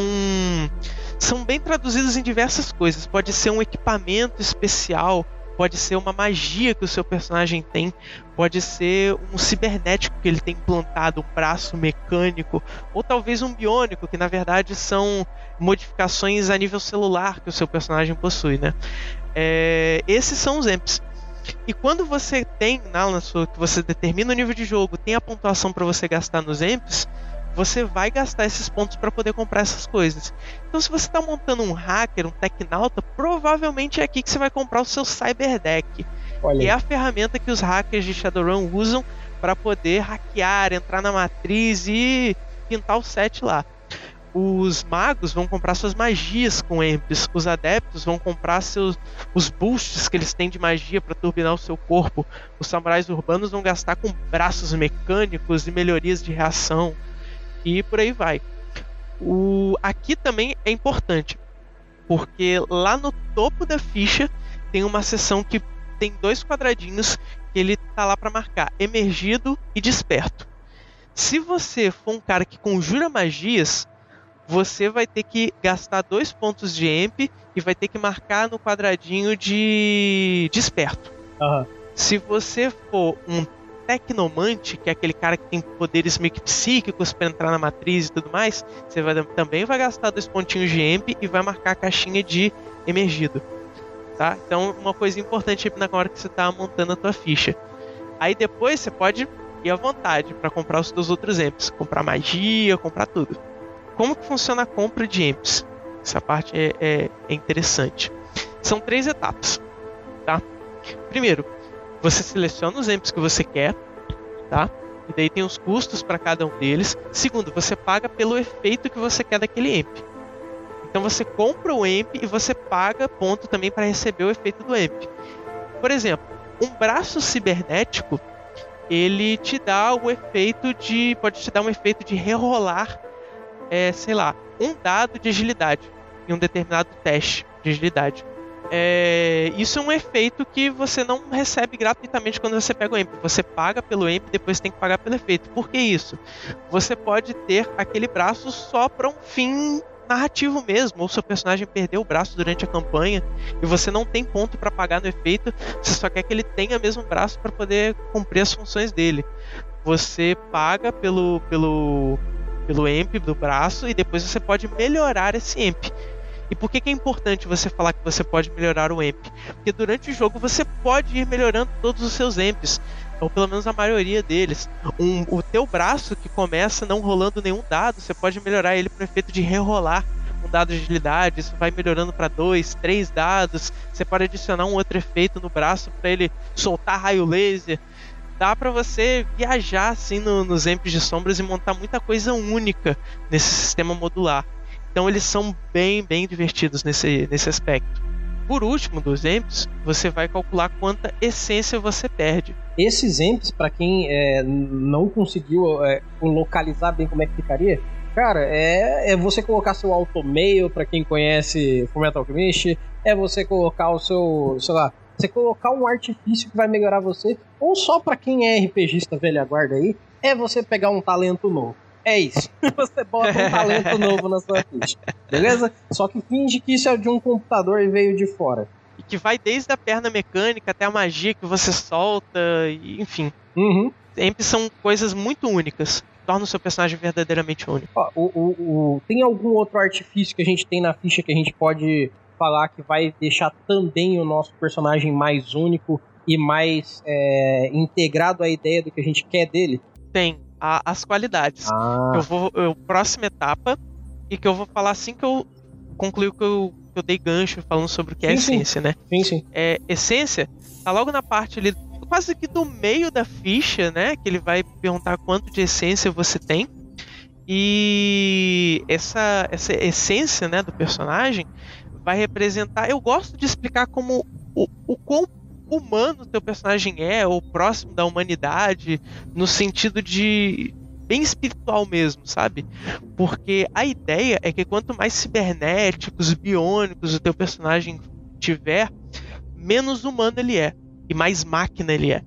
são bem traduzidos em diversas coisas. Pode ser um equipamento especial, pode ser uma magia que o seu personagem tem, pode ser um cibernético que ele tem implantado, um braço mecânico, ou talvez um biônico, que na verdade são modificações a nível celular que o seu personagem possui, né? É, esses são os amps. E quando você tem, na sua, que você determina o nível de jogo, tem a pontuação para você gastar nos amps, você vai gastar esses pontos para poder comprar essas coisas. Então, se você está montando um hacker, um Tecnauta, provavelmente é aqui que você vai comprar o seu Cyber Deck. Olha. Que é a ferramenta que os hackers de Shadowrun usam para poder hackear, entrar na matriz e pintar o set lá. Os magos vão comprar suas magias com Emps. Os adeptos vão comprar seus os boosts que eles têm de magia para turbinar o seu corpo. Os samurais urbanos vão gastar com braços mecânicos e melhorias de reação e por aí vai. O, aqui também é importante, porque lá no topo da ficha tem uma seção que tem dois quadradinhos que ele tá lá para marcar emergido e desperto. Se você for um cara que conjura magias, você vai ter que gastar dois pontos de EMP e vai ter que marcar no quadradinho de desperto. Uhum. Se você for um tecnomante, que é aquele cara que tem poderes meio que psíquicos para entrar na matriz e tudo mais, você vai, também vai gastar dois pontinhos de EMP e vai marcar a caixinha de emergido. Tá? Então, uma coisa importante na hora que você está montando a tua ficha. Aí depois você pode ir à vontade para comprar os seus outros EMPs, comprar magia, comprar tudo. Como que funciona a compra de EMPs? Essa parte é, é, é interessante. São três etapas, tá? Primeiro, você seleciona os amps que você quer, tá? E daí tem os custos para cada um deles. Segundo, você paga pelo efeito que você quer daquele amp. Então você compra o amp e você paga ponto também para receber o efeito do amp. Por exemplo, um braço cibernético, ele te dá o efeito de, pode te dar um efeito de rerolar, é, sei lá, um dado de agilidade em um determinado teste de agilidade. É, isso é um efeito que você não recebe gratuitamente quando você pega o EMP. Você paga pelo EMP, depois tem que pagar pelo efeito. Por que isso? Você pode ter aquele braço só para um fim narrativo mesmo, ou seu personagem perdeu o braço durante a campanha e você não tem ponto para pagar no efeito, você só quer que ele tenha mesmo braço para poder cumprir as funções dele. Você paga pelo pelo pelo EMP do braço e depois você pode melhorar esse EMP. E por que, que é importante você falar que você pode melhorar o amp? Porque durante o jogo você pode ir melhorando todos os seus amps, ou pelo menos a maioria deles. Um, o teu braço que começa não rolando nenhum dado, você pode melhorar ele para efeito de rerolar um dado de agilidade, isso vai melhorando para dois, três dados. Você pode adicionar um outro efeito no braço para ele soltar raio laser. Dá para você viajar assim no, nos amps de sombras e montar muita coisa única nesse sistema modular. Então eles são bem, bem divertidos nesse, nesse aspecto. Por último, dos EMPs, você vai calcular quanta essência você perde. Esses EMPs, para quem é, não conseguiu é, localizar bem como é que ficaria, cara, é, é você colocar seu automail, para quem conhece Fullmetal Alchemist, é você colocar o seu, sei lá, você colocar um artifício que vai melhorar você, ou só para quem é RPGista velha guarda aí, é você pegar um talento novo. É isso. Você bota um talento novo na sua ficha. Beleza? Só que finge que isso é de um computador e veio de fora. E que vai desde a perna mecânica até a magia que você solta, enfim. Uhum. Sempre são coisas muito únicas. Torna o seu personagem verdadeiramente único. Ó, o, o, o, tem algum outro artifício que a gente tem na ficha que a gente pode falar que vai deixar também o nosso personagem mais único e mais é, integrado à ideia do que a gente quer dele? Tem. A, as qualidades. Ah. Eu vou. Eu, próxima etapa, e que eu vou falar assim que eu concluir que eu, que eu dei gancho falando sobre o que é Sim, sim. essência, né? Sim, sim. É, essência tá logo na parte ali, quase que do meio da ficha, né? Que ele vai perguntar quanto de essência você tem. E essa, essa essência né, do personagem vai representar. Eu gosto de explicar como o, o quão humano teu personagem é, ou próximo da humanidade, no sentido de bem espiritual mesmo, sabe? Porque a ideia é que quanto mais cibernéticos, biônicos o teu personagem tiver, menos humano ele é e mais máquina ele é.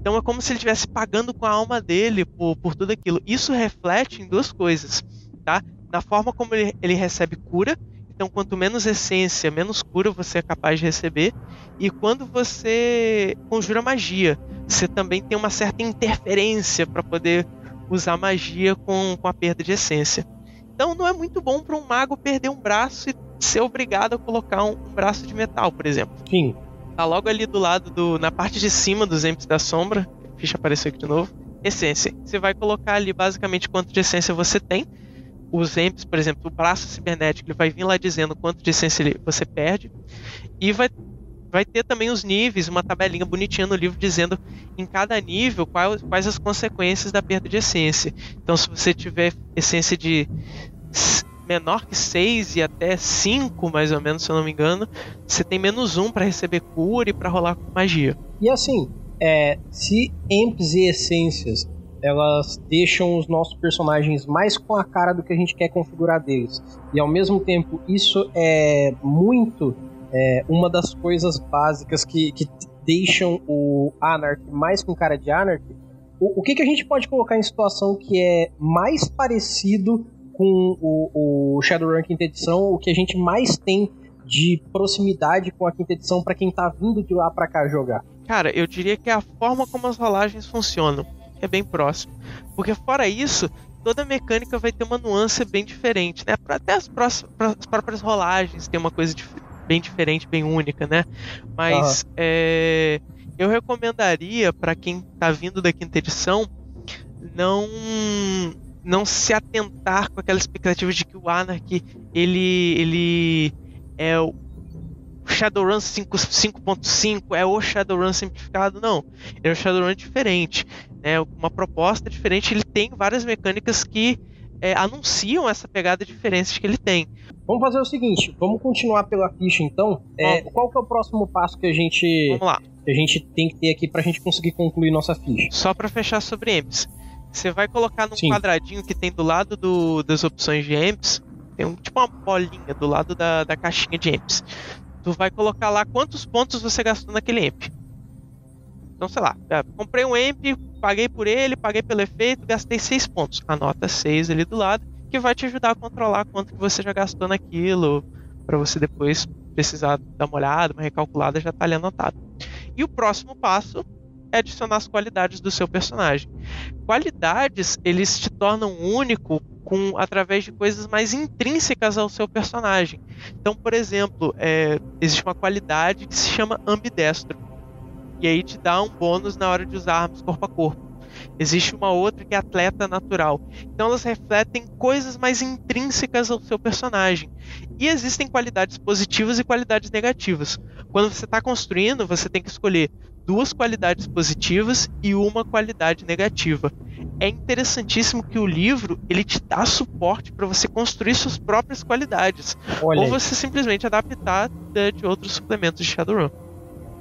Então é como se ele estivesse pagando com a alma dele por, por tudo aquilo. Isso reflete em duas coisas, tá? Na forma como ele, ele recebe cura. Então, quanto menos essência, menos cura você é capaz de receber. E quando você conjura magia, você também tem uma certa interferência para poder usar magia com, com a perda de essência. Então, não é muito bom para um mago perder um braço e ser obrigado a colocar um, um braço de metal, por exemplo. Sim. Tá logo ali do lado do. na parte de cima dos Emps da sombra. A ficha apareceu aqui de novo. Essência. Você vai colocar ali basicamente quanto de essência você tem. Os Emps, por exemplo, o braço cibernético, ele vai vir lá dizendo quanto de essência você perde. E vai, vai ter também os níveis, uma tabelinha bonitinha no livro dizendo em cada nível quais, quais as consequências da perda de essência. Então, se você tiver essência de menor que 6 e até 5, mais ou menos, se eu não me engano, você tem menos 1 para receber cura e para rolar com magia. E assim, é, se Amps e Essências elas deixam os nossos personagens mais com a cara do que a gente quer configurar deles, e ao mesmo tempo isso é muito é, uma das coisas básicas que, que deixam o Anarch mais com cara de Anarch, o, o que, que a gente pode colocar em situação que é mais parecido com o, o Shadowrun quinta edição, o que a gente mais tem de proximidade com a quinta edição para quem tá vindo de lá para cá jogar. Cara, eu diria que é a forma como as rolagens funcionam, é bem próximo. Porque fora isso, toda mecânica vai ter uma nuance bem diferente, né? Até as, pra- as próprias rolagens tem uma coisa dif- bem diferente, bem única, né? Mas é, eu recomendaria para quem tá vindo da quinta edição não não se atentar com aquela expectativa de que o Anarchy ele ele é o Shadowrun 5 5.5 é o Shadowrun simplificado, não. Ele é um Shadowrun diferente, né? Uma proposta diferente. Ele tem várias mecânicas que é, anunciam essa pegada diferente que ele tem. Vamos fazer o seguinte, vamos continuar pela ficha então. É, qual que é o próximo passo que a gente Vamos lá. que a gente tem que ter aqui pra gente conseguir concluir nossa ficha? Só para fechar sobre amps. Você vai colocar num Sim. quadradinho que tem do lado do- das opções de amps, tem um, tipo uma bolinha do lado da, da caixinha de amps. Tu vai colocar lá quantos pontos você gastou naquele amp. Então, sei lá, comprei um amp, paguei por ele, paguei pelo efeito, gastei 6 pontos. Anota 6 ali do lado, que vai te ajudar a controlar quanto que você já gastou naquilo, para você depois precisar dar uma olhada, uma recalculada, já tá ali anotado. E o próximo passo é adicionar as qualidades do seu personagem. Qualidades, eles te tornam único com através de coisas mais intrínsecas ao seu personagem. Então, por exemplo, é, existe uma qualidade que se chama ambidestro. E aí te dá um bônus na hora de usar armas corpo a corpo. Existe uma outra que é atleta natural. Então elas refletem coisas mais intrínsecas ao seu personagem. E existem qualidades positivas e qualidades negativas. Quando você está construindo, você tem que escolher duas qualidades positivas e uma qualidade negativa. É interessantíssimo que o livro ele te dá suporte para você construir suas próprias qualidades, Olha, ou você simplesmente adaptar de, de outros suplementos de Shadowrun.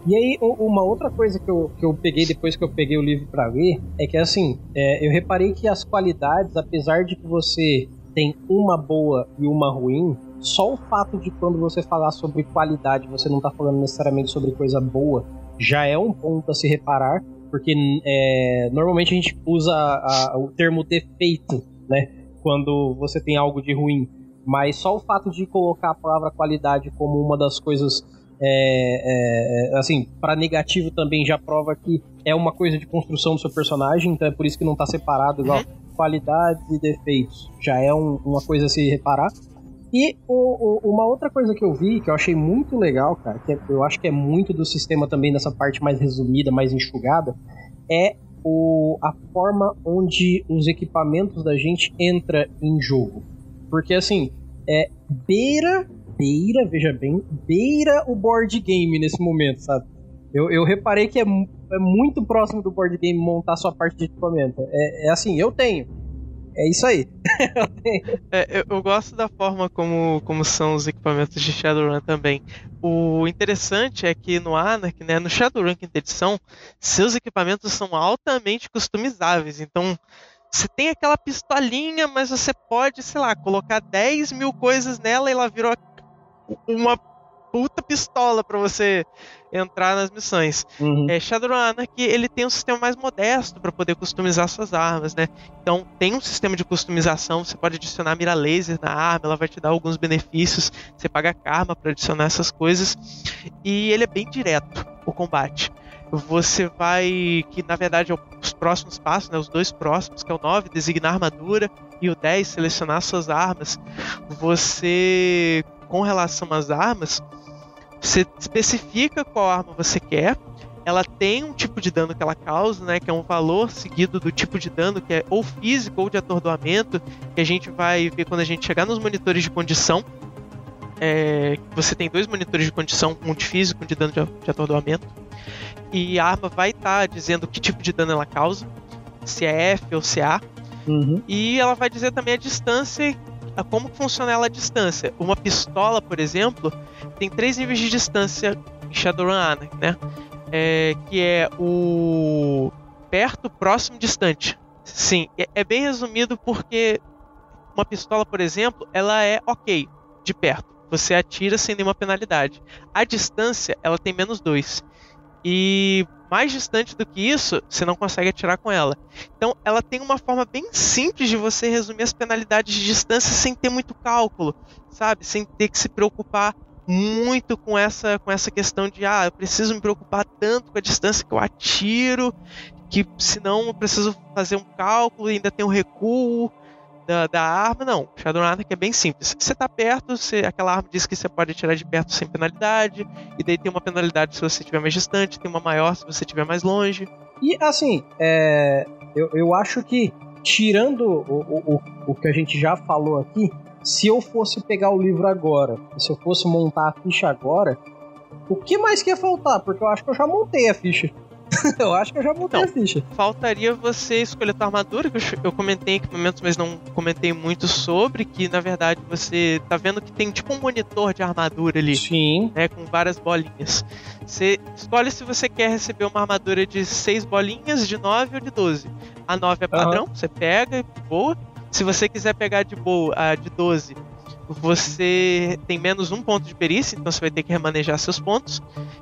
E aí, uma outra coisa que eu, que eu peguei depois que eu peguei o livro pra ler é que, assim, é, eu reparei que as qualidades, apesar de que você tem uma boa e uma ruim, só o fato de quando você falar sobre qualidade, você não tá falando necessariamente sobre coisa boa, já é um ponto a se reparar, porque é, normalmente a gente usa a- o termo defeito, né? Quando você tem algo de ruim. Mas só o fato de colocar a palavra qualidade como uma das coisas é, é, é, assim, para negativo também já prova que é uma coisa de construção do seu personagem, então é por isso que não tá separado igual qualidades e defeitos. Já é um- uma coisa a se reparar. E o, o, uma outra coisa que eu vi, que eu achei muito legal, cara, que é, eu acho que é muito do sistema também nessa parte mais resumida, mais enxugada, é o, a forma onde os equipamentos da gente entra em jogo. Porque assim, é beira, beira, veja bem, beira o board game nesse momento, sabe? Eu, eu reparei que é, é muito próximo do board game montar sua parte de equipamento. É, é assim, eu tenho. É isso aí. é, eu, eu, gosto da forma como, como são os equipamentos de Shadowrun também. O interessante é que no Anarch, né, no Shadowrun quinta edição, seus equipamentos são altamente customizáveis. Então, você tem aquela pistolinha, mas você pode, sei lá, colocar 10 mil coisas nela e ela virou uma puta pistola para você entrar nas missões. Uhum. É, Anarchy ele tem um sistema mais modesto para poder customizar suas armas, né? Então tem um sistema de customização, você pode adicionar mira laser na arma, ela vai te dar alguns benefícios, você paga karma para adicionar essas coisas e ele é bem direto o combate. Você vai, que na verdade é os próximos passos, né, os dois próximos, que é o 9, designar armadura, e o 10, selecionar suas armas. Você, com relação às armas, você especifica qual arma você quer. Ela tem um tipo de dano que ela causa, né? Que é um valor seguido do tipo de dano que é ou físico ou de atordoamento, que a gente vai ver quando a gente chegar nos monitores de condição. É, você tem dois monitores de condição, um de físico e um de dano de, de atordoamento. E a arma vai estar tá dizendo que tipo de dano ela causa, se é F ou se é A. Uhum. E ela vai dizer também a distância como funciona ela a distância. Uma pistola, por exemplo, tem três níveis de distância em Shadowrun né? É, que é o perto, próximo, distante. Sim, é, é bem resumido porque uma pistola, por exemplo, ela é ok de perto. Você atira sem nenhuma penalidade. A distância, ela tem menos dois. E mais distante do que isso, você não consegue atirar com ela. Então, ela tem uma forma bem simples de você resumir as penalidades de distância sem ter muito cálculo, sabe? Sem ter que se preocupar muito com essa com essa questão de ah, eu preciso me preocupar tanto com a distância que eu atiro, que senão eu preciso fazer um cálculo e ainda tem um recuo da, da arma, não. Shadow Runner é bem simples. Você tá perto, você, aquela arma diz que você pode atirar de perto sem penalidade, e daí tem uma penalidade se você estiver mais distante, tem uma maior se você estiver mais longe. E assim, é, eu, eu acho que, tirando o, o, o que a gente já falou aqui, se eu fosse pegar o livro agora, se eu fosse montar a ficha agora, o que mais que ia faltar? Porque eu acho que eu já montei a ficha. eu acho que eu já montei então, a ficha. Faltaria você escolher tua armadura, que eu comentei em equipamentos, mas não comentei muito sobre, que na verdade você tá vendo que tem tipo um monitor de armadura ali. Sim. Né, com várias bolinhas. Você escolhe se você quer receber uma armadura de 6 bolinhas, de 9 ou de 12. A 9 é padrão, uhum. você pega, boa. Se você quiser pegar de boa a de 12, você tem menos um ponto de perícia, então você vai ter que remanejar seus pontos.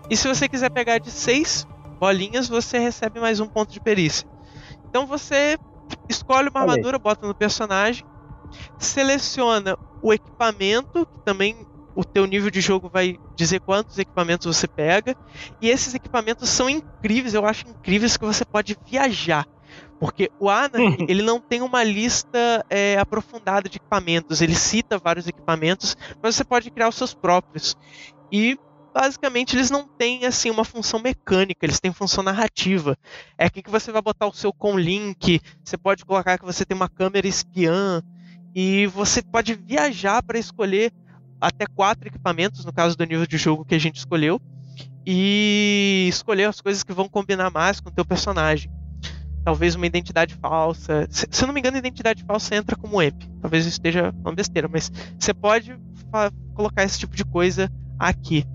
E se você quiser pegar de 6, bolinhas, você recebe mais um ponto de perícia. Então você escolhe uma armadura, bota no personagem, seleciona o equipamento, que também o teu nível de jogo vai dizer quantos equipamentos você pega. E esses equipamentos são incríveis, eu acho incríveis que você pode viajar. Porque o Anarchy, ele não tem uma lista é, aprofundada de equipamentos, ele cita vários equipamentos, mas você pode criar os seus próprios. E basicamente eles não têm assim uma função mecânica, eles têm função narrativa. É aqui que você vai botar o seu conlink, você pode colocar que você tem uma câmera espiã e você pode viajar para escolher até quatro equipamentos no caso do nível de jogo que a gente escolheu e escolher as coisas que vão combinar mais com o teu personagem. Talvez uma identidade falsa. Se, se eu não me engano, identidade falsa entra como EP. Talvez esteja uma besteira, mas você pode colocar esse tipo de coisa aqui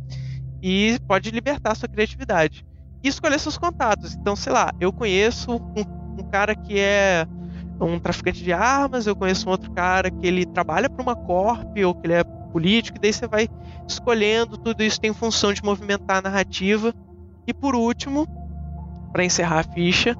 e pode libertar sua criatividade. E escolher seus contatos. Então, sei lá, eu conheço um, um cara que é um traficante de armas, eu conheço um outro cara que ele trabalha para uma corp ou que ele é político, e daí você vai escolhendo, tudo isso tem função de movimentar a narrativa. E por último, para encerrar a ficha,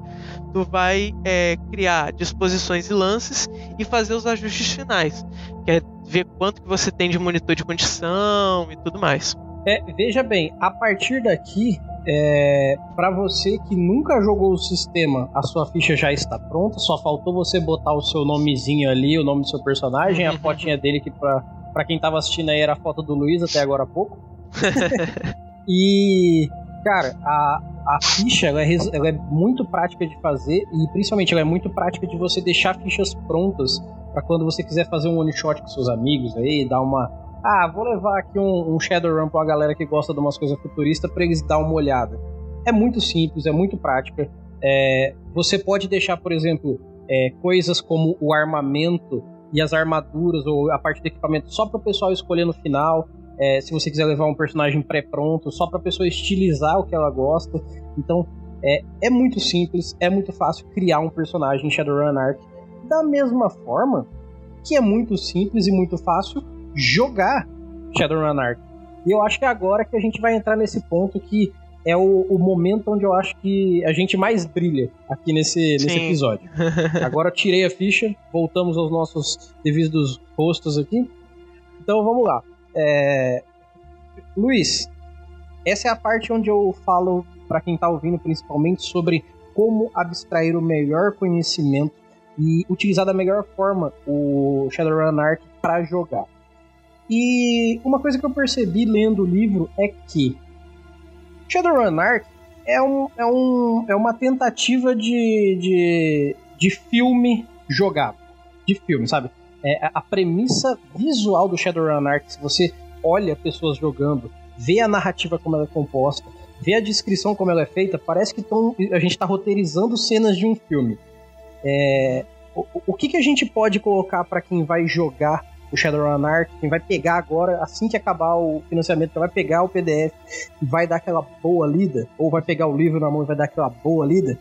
tu vai é, criar disposições e lances e fazer os ajustes finais, que é ver quanto que você tem de monitor de condição e tudo mais. É, veja bem, a partir daqui, é, para você que nunca jogou o sistema, a sua ficha já está pronta, só faltou você botar o seu nomezinho ali, o nome do seu personagem, a fotinha dele para Para quem tava assistindo aí era a foto do Luiz até agora há pouco. e cara, a, a ficha ela é, ela é, muito prática de fazer e principalmente ela é muito prática de você deixar fichas prontas para quando você quiser fazer um one shot com seus amigos aí, dar uma ah, vou levar aqui um, um Shadowrun pra galera que gosta de umas coisas futuristas para eles dar uma olhada. É muito simples, é muito prática. É, você pode deixar, por exemplo, é, coisas como o armamento e as armaduras ou a parte do equipamento só para o pessoal escolher no final. É, se você quiser levar um personagem pré-pronto, só para a pessoa estilizar o que ela gosta. Então, é, é muito simples, é muito fácil criar um personagem em Shadowrun Arc. Da mesma forma que é muito simples e muito fácil jogar Shadowrun Arc. E eu acho que é agora que a gente vai entrar nesse ponto que é o, o, momento onde eu acho que a gente mais brilha aqui nesse, nesse episódio. Agora tirei a ficha, voltamos aos nossos devidos rostos aqui. Então vamos lá. É... Luiz, essa é a parte onde eu falo para quem está ouvindo principalmente sobre como abstrair o melhor conhecimento e utilizar da melhor forma o Shadowrun Arc para jogar. E uma coisa que eu percebi lendo o livro é que Shadowrun Arc é, um, é, um, é uma tentativa de, de, de filme jogado. De filme, sabe? É, a premissa visual do Shadowrun Arc, se você olha pessoas jogando, vê a narrativa como ela é composta, vê a descrição como ela é feita, parece que tão, a gente está roteirizando cenas de um filme. É, o, o que, que a gente pode colocar para quem vai jogar o Shadowrun quem vai pegar agora, assim que acabar o financiamento, vai pegar o PDF e vai dar aquela boa lida, ou vai pegar o livro na mão e vai dar aquela boa lida.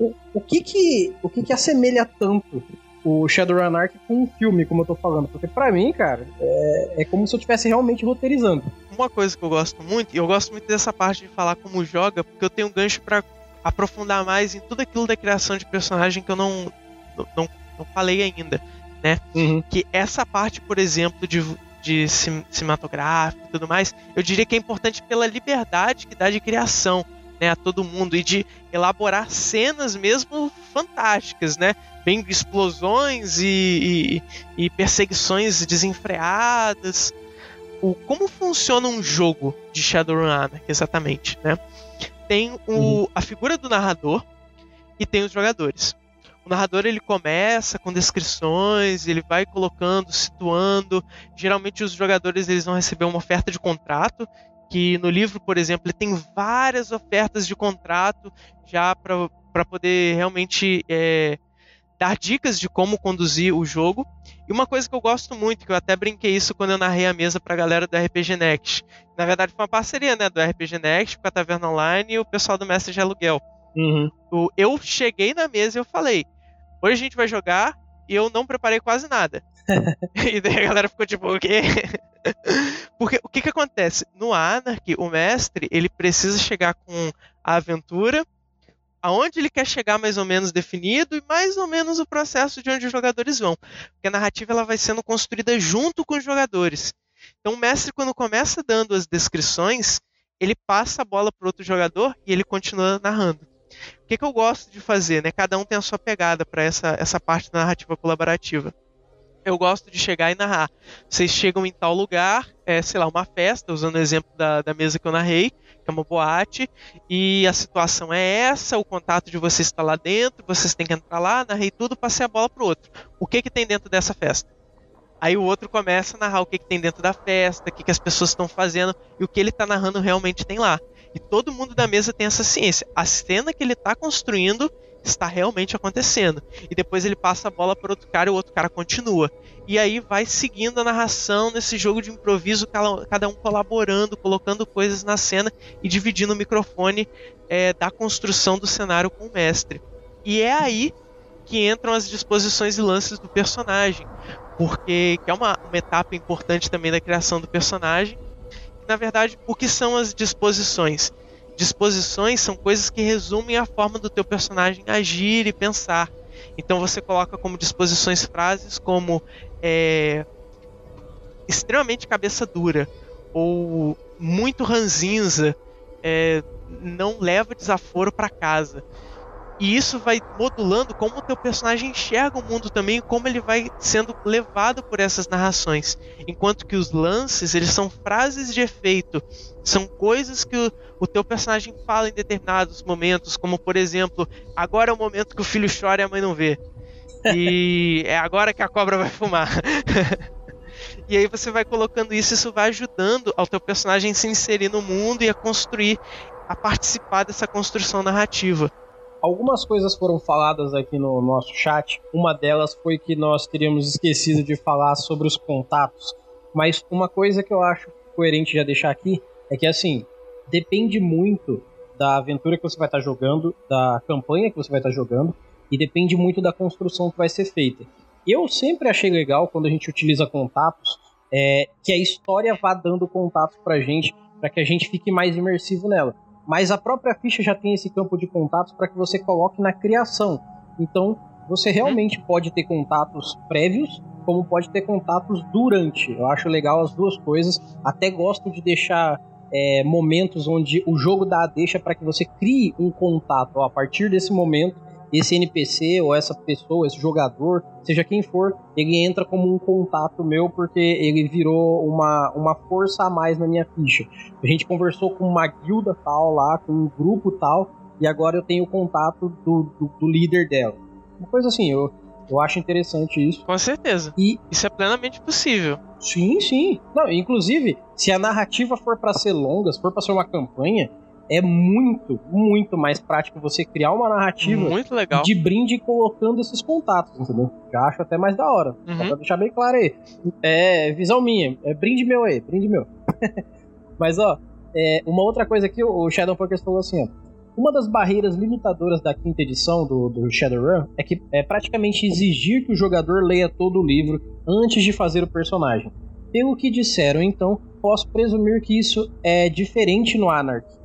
O, o que que o que que assemelha tanto o Shadowrun Arc com um filme, como eu tô falando? Porque para mim, cara, é, é como se eu estivesse realmente roteirizando. Uma coisa que eu gosto muito, e eu gosto muito dessa parte de falar como joga, porque eu tenho um gancho para aprofundar mais em tudo aquilo da criação de personagem que eu não, não, não falei ainda né? Uhum. Que essa parte, por exemplo, de, de cinematográfico e tudo mais, eu diria que é importante pela liberdade que dá de criação, né, a todo mundo e de elaborar cenas mesmo fantásticas, né? Bem explosões e, e, e perseguições desenfreadas. O, como funciona um jogo de Shadowrun Anarchy, exatamente, né? Tem o, uhum. a figura do narrador e tem os jogadores. O narrador ele começa com descrições, ele vai colocando, situando. Geralmente os jogadores eles vão receber uma oferta de contrato, que no livro, por exemplo, ele tem várias ofertas de contrato já para poder realmente é, dar dicas de como conduzir o jogo. E uma coisa que eu gosto muito, que eu até brinquei isso quando eu narrei a mesa para a galera do RPG Next. Na verdade, foi uma parceria né, do RPG Next com a Taverna Online e o pessoal do Mestre de Aluguel. Uhum. Eu cheguei na mesa e eu falei: hoje a gente vai jogar e eu não preparei quase nada. e daí a galera ficou tipo, o quê? Porque o que que acontece? No Anarchy, o mestre, ele precisa chegar com a aventura, aonde ele quer chegar mais ou menos definido e mais ou menos o processo de onde os jogadores vão. Porque a narrativa ela vai sendo construída junto com os jogadores. Então o mestre, quando começa dando as descrições, ele passa a bola para outro jogador e ele continua narrando. O que, que eu gosto de fazer? Né? Cada um tem a sua pegada para essa, essa parte da narrativa colaborativa. Eu gosto de chegar e narrar. Vocês chegam em tal lugar, é, sei lá, uma festa, usando o exemplo da, da mesa que eu narrei, que é uma boate, e a situação é essa, o contato de vocês está lá dentro, vocês têm que entrar lá, narrei tudo, passei a bola pro outro. O que que tem dentro dessa festa? Aí o outro começa a narrar o que, que tem dentro da festa, o que, que as pessoas estão fazendo e o que ele está narrando realmente tem lá. E todo mundo da mesa tem essa ciência. A cena que ele está construindo está realmente acontecendo. E depois ele passa a bola para outro cara e o outro cara continua. E aí vai seguindo a narração nesse jogo de improviso, cada um colaborando, colocando coisas na cena e dividindo o microfone é, da construção do cenário com o mestre. E é aí que entram as disposições e lances do personagem, porque é uma, uma etapa importante também da criação do personagem na verdade, o que são as disposições? Disposições são coisas que resumem a forma do teu personagem agir e pensar. Então você coloca como disposições frases como é, extremamente cabeça dura ou muito ranzinza, é, não leva desaforo para casa. E isso vai modulando como o teu personagem enxerga o mundo também, como ele vai sendo levado por essas narrações. Enquanto que os lances, eles são frases de efeito, são coisas que o, o teu personagem fala em determinados momentos, como por exemplo, agora é o momento que o filho chora e a mãe não vê. E é agora que a cobra vai fumar. e aí você vai colocando isso, isso vai ajudando ao teu personagem se inserir no mundo e a construir, a participar dessa construção narrativa. Algumas coisas foram faladas aqui no nosso chat. Uma delas foi que nós teríamos esquecido de falar sobre os contatos. Mas uma coisa que eu acho coerente já deixar aqui é que assim, depende muito da aventura que você vai estar jogando, da campanha que você vai estar jogando, e depende muito da construção que vai ser feita. Eu sempre achei legal quando a gente utiliza contatos, é, que a história vá dando contatos pra gente, para que a gente fique mais imersivo nela mas a própria ficha já tem esse campo de contatos para que você coloque na criação. Então, você realmente pode ter contatos prévios, como pode ter contatos durante. Eu acho legal as duas coisas. Até gosto de deixar é, momentos onde o jogo dá a deixa para que você crie um contato. Ó, a partir desse momento, esse NPC ou essa pessoa, esse jogador, seja quem for, ele entra como um contato meu porque ele virou uma, uma força a mais na minha ficha. A gente conversou com uma guilda tal lá, com um grupo tal, e agora eu tenho o contato do, do, do líder dela. Uma coisa assim, eu, eu acho interessante isso. Com certeza. E isso é plenamente possível. Sim, sim. Não, inclusive, se a narrativa for para ser longa, se for para ser uma campanha, é muito, muito mais prático você criar uma narrativa de brinde colocando esses contatos, entendeu? Já acho até mais da hora. Uhum. Só pra deixar bem claro aí. É visão minha, é brinde meu aí, brinde meu. Mas ó, é, uma outra coisa aqui, o Shadow Focus falou assim, ó. Uma das barreiras limitadoras da quinta edição do, do Shadowrun é que é praticamente exigir que o jogador leia todo o livro antes de fazer o personagem. Pelo que disseram, então, posso presumir que isso é diferente no Anarchy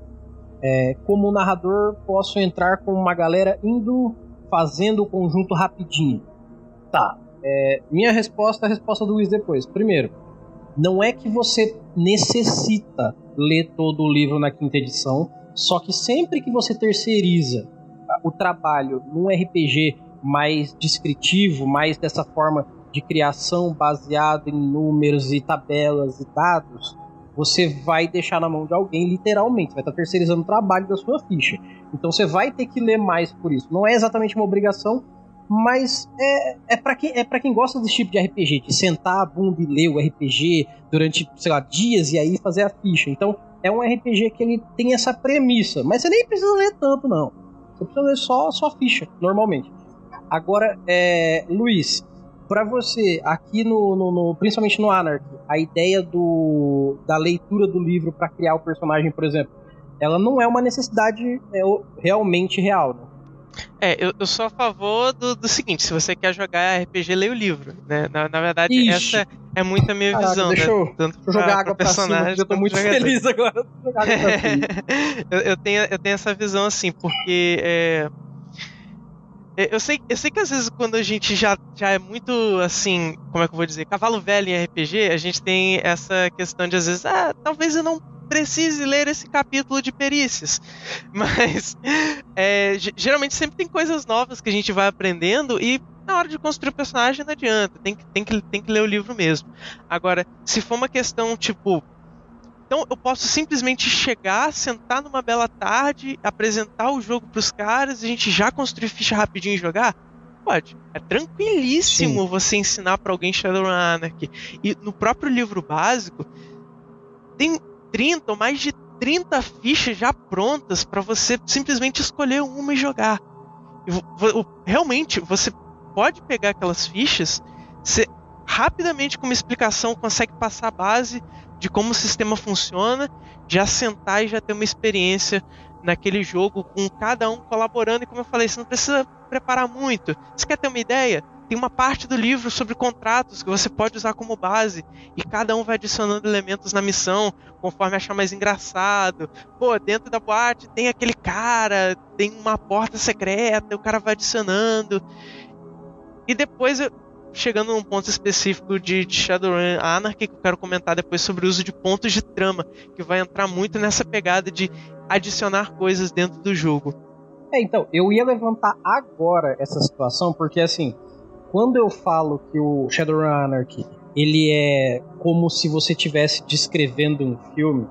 é, como narrador, posso entrar com uma galera indo fazendo o conjunto rapidinho. Tá. É, minha resposta é a resposta do Luiz depois. Primeiro, não é que você necessita ler todo o livro na quinta edição, só que sempre que você terceiriza o trabalho num RPG mais descritivo, mais dessa forma de criação baseado em números e tabelas e dados, você vai deixar na mão de alguém, literalmente. Vai estar terceirizando o trabalho da sua ficha. Então você vai ter que ler mais por isso. Não é exatamente uma obrigação, mas é, é para quem, é quem gosta desse tipo de RPG, de sentar a bunda e ler o RPG durante, sei lá, dias e aí fazer a ficha. Então é um RPG que ele tem essa premissa, mas você nem precisa ler tanto, não. Você precisa ler só a sua ficha, normalmente. Agora, é, Luiz, para você, aqui no, no, no, principalmente no Anarchy, a ideia do, da leitura do livro para criar o personagem, por exemplo, ela não é uma necessidade é, realmente real, né? É, eu, eu, sou a favor do, do, seguinte: se você quer jogar RPG, leia o livro. Né? Na, na verdade, Ixi. essa é muito a minha Caraca, visão. Deixa eu, né? Tanto pra, jogar água pra personagem. Cima, eu tô muito feliz agora. eu, eu, tenho, eu tenho essa visão assim, porque. É, eu sei, eu sei que às vezes quando a gente já, já é muito assim, como é que eu vou dizer, cavalo velho em RPG, a gente tem essa questão de às vezes, ah, talvez eu não precise ler esse capítulo de perícias. Mas é, geralmente sempre tem coisas novas que a gente vai aprendendo e na hora de construir o personagem não adianta, tem que, tem que, tem que ler o livro mesmo. Agora, se for uma questão tipo, então eu posso simplesmente chegar, sentar numa bela tarde, apresentar o jogo para os caras e a gente já construir ficha rapidinho e jogar? Pode. É tranquilíssimo Sim. você ensinar para alguém Shadowrun Anarchy. E no próprio livro básico tem 30 ou mais de 30 fichas já prontas para você simplesmente escolher uma e jogar. E, realmente você pode pegar aquelas fichas, você rapidamente com uma explicação consegue passar a base de como o sistema funciona, já sentar e já ter uma experiência naquele jogo com cada um colaborando. E como eu falei, você não precisa preparar muito. Você quer ter uma ideia? Tem uma parte do livro sobre contratos que você pode usar como base e cada um vai adicionando elementos na missão conforme achar mais engraçado. Pô, dentro da boate tem aquele cara, tem uma porta secreta, o cara vai adicionando. E depois chegando num ponto específico de, de Shadowrun Anarchy que eu quero comentar depois sobre o uso de pontos de trama, que vai entrar muito nessa pegada de adicionar coisas dentro do jogo. É, então, eu ia levantar agora essa situação, porque assim, quando eu falo que o Shadowrun Anarchy ele é como se você estivesse descrevendo um filme,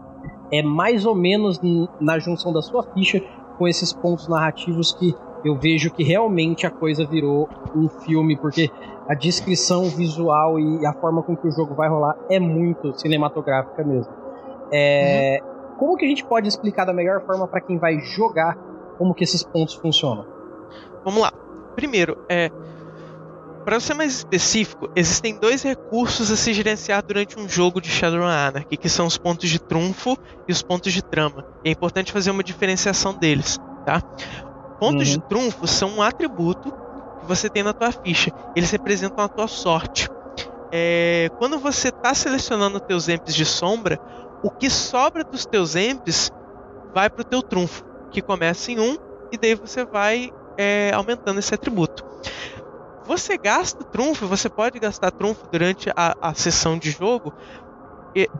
é mais ou menos na junção da sua ficha com esses pontos narrativos que eu vejo que realmente a coisa virou um filme, porque a descrição visual e a forma com que o jogo vai rolar é muito cinematográfica mesmo. É, uhum. Como que a gente pode explicar da melhor forma para quem vai jogar como que esses pontos funcionam? Vamos lá. Primeiro, é, para ser mais específico, existem dois recursos a se gerenciar durante um jogo de Shadowrun Anarchy, que são os pontos de trunfo e os pontos de trama. E é importante fazer uma diferenciação deles, tá? Pontos uhum. de trunfo são um atributo que você tem na tua ficha. Eles representam a tua sorte. É, quando você está selecionando teus amps de sombra, o que sobra dos teus amps vai para o teu trunfo, que começa em 1 um, e daí você vai é, aumentando esse atributo. Você gasta trunfo, você pode gastar trunfo durante a, a sessão de jogo.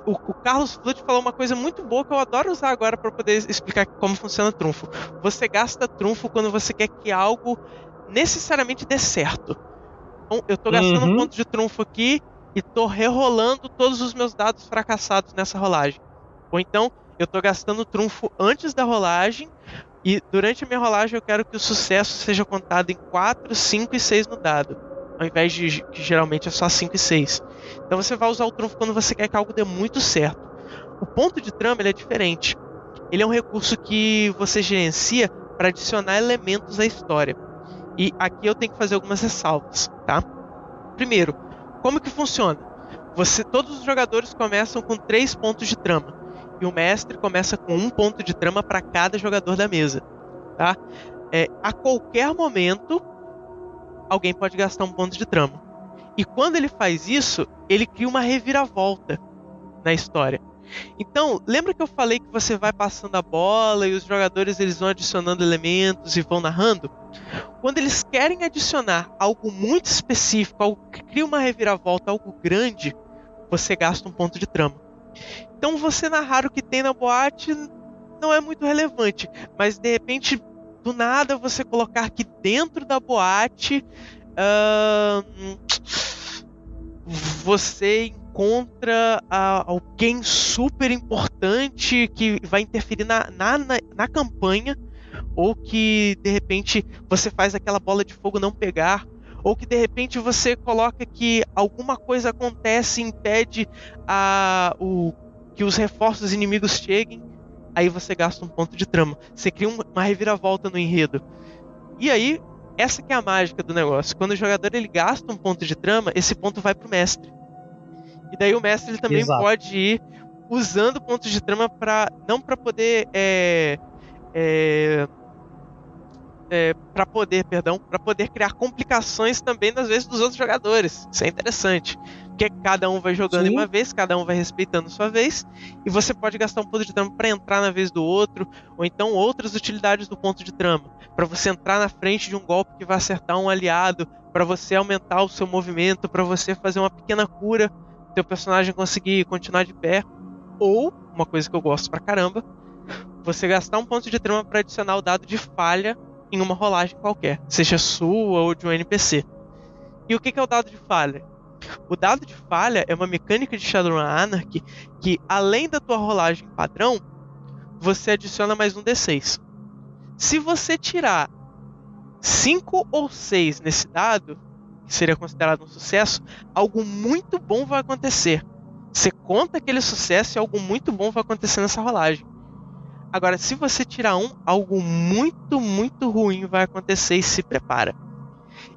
O, o, Carlos Flut falou uma coisa muito boa que eu adoro usar agora para poder explicar como funciona trunfo. Você gasta trunfo quando você quer que algo necessariamente dê certo. Então, eu estou gastando uhum. um ponto de trunfo aqui e estou rerolando todos os meus dados fracassados nessa rolagem. Ou então, eu estou gastando trunfo antes da rolagem e durante a minha rolagem eu quero que o sucesso seja contado em 4, 5 e 6 no dado. Ao invés de que geralmente é só 5 e 6. Então você vai usar o trunfo quando você quer que algo dê muito certo. O ponto de trama é diferente. Ele é um recurso que você gerencia para adicionar elementos à história. E aqui eu tenho que fazer algumas ressalvas, tá? Primeiro, como que funciona? Você, todos os jogadores começam com três pontos de trama e o mestre começa com um ponto de trama para cada jogador da mesa. Tá? É, a qualquer momento, alguém pode gastar um ponto de trama. E quando ele faz isso, ele cria uma reviravolta na história. Então, lembra que eu falei que você vai passando a bola e os jogadores eles vão adicionando elementos e vão narrando? Quando eles querem adicionar algo muito específico, algo que cria uma reviravolta, algo grande, você gasta um ponto de trama. Então você narrar o que tem na boate não é muito relevante, mas de repente do nada você colocar que dentro da boate uh, você encontra uh, alguém super importante que vai interferir na, na, na, campanha ou que de repente você faz aquela bola de fogo não pegar ou que de repente você coloca que alguma coisa acontece e impede a, o que os reforços inimigos cheguem, aí você gasta um ponto de trama. Você cria uma reviravolta no enredo. E aí, essa que é a mágica do negócio. Quando o jogador ele gasta um ponto de trama, esse ponto vai pro mestre. E daí o mestre ele também Exato. pode ir usando pontos de trama para não para poder é, é, é, para poder, perdão, para poder criar complicações também nas vezes dos outros jogadores. Isso é interessante. Porque cada um vai jogando Sim. uma vez, cada um vai respeitando sua vez, e você pode gastar um ponto de trama para entrar na vez do outro, ou então outras utilidades do ponto de trama, para você entrar na frente de um golpe que vai acertar um aliado, para você aumentar o seu movimento, para você fazer uma pequena cura, seu personagem conseguir continuar de pé, ou uma coisa que eu gosto pra caramba, você gastar um ponto de trama para adicionar o dado de falha em uma rolagem qualquer, seja sua ou de um NPC. E o que é o dado de falha? O dado de falha é uma mecânica de Shadowrun Anarchy que, além da tua rolagem padrão, você adiciona mais um D6. Se você tirar 5 ou 6 nesse dado, que seria considerado um sucesso, algo muito bom vai acontecer. Você conta aquele sucesso e algo muito bom vai acontecer nessa rolagem. Agora, se você tirar um, algo muito, muito ruim vai acontecer e se prepara.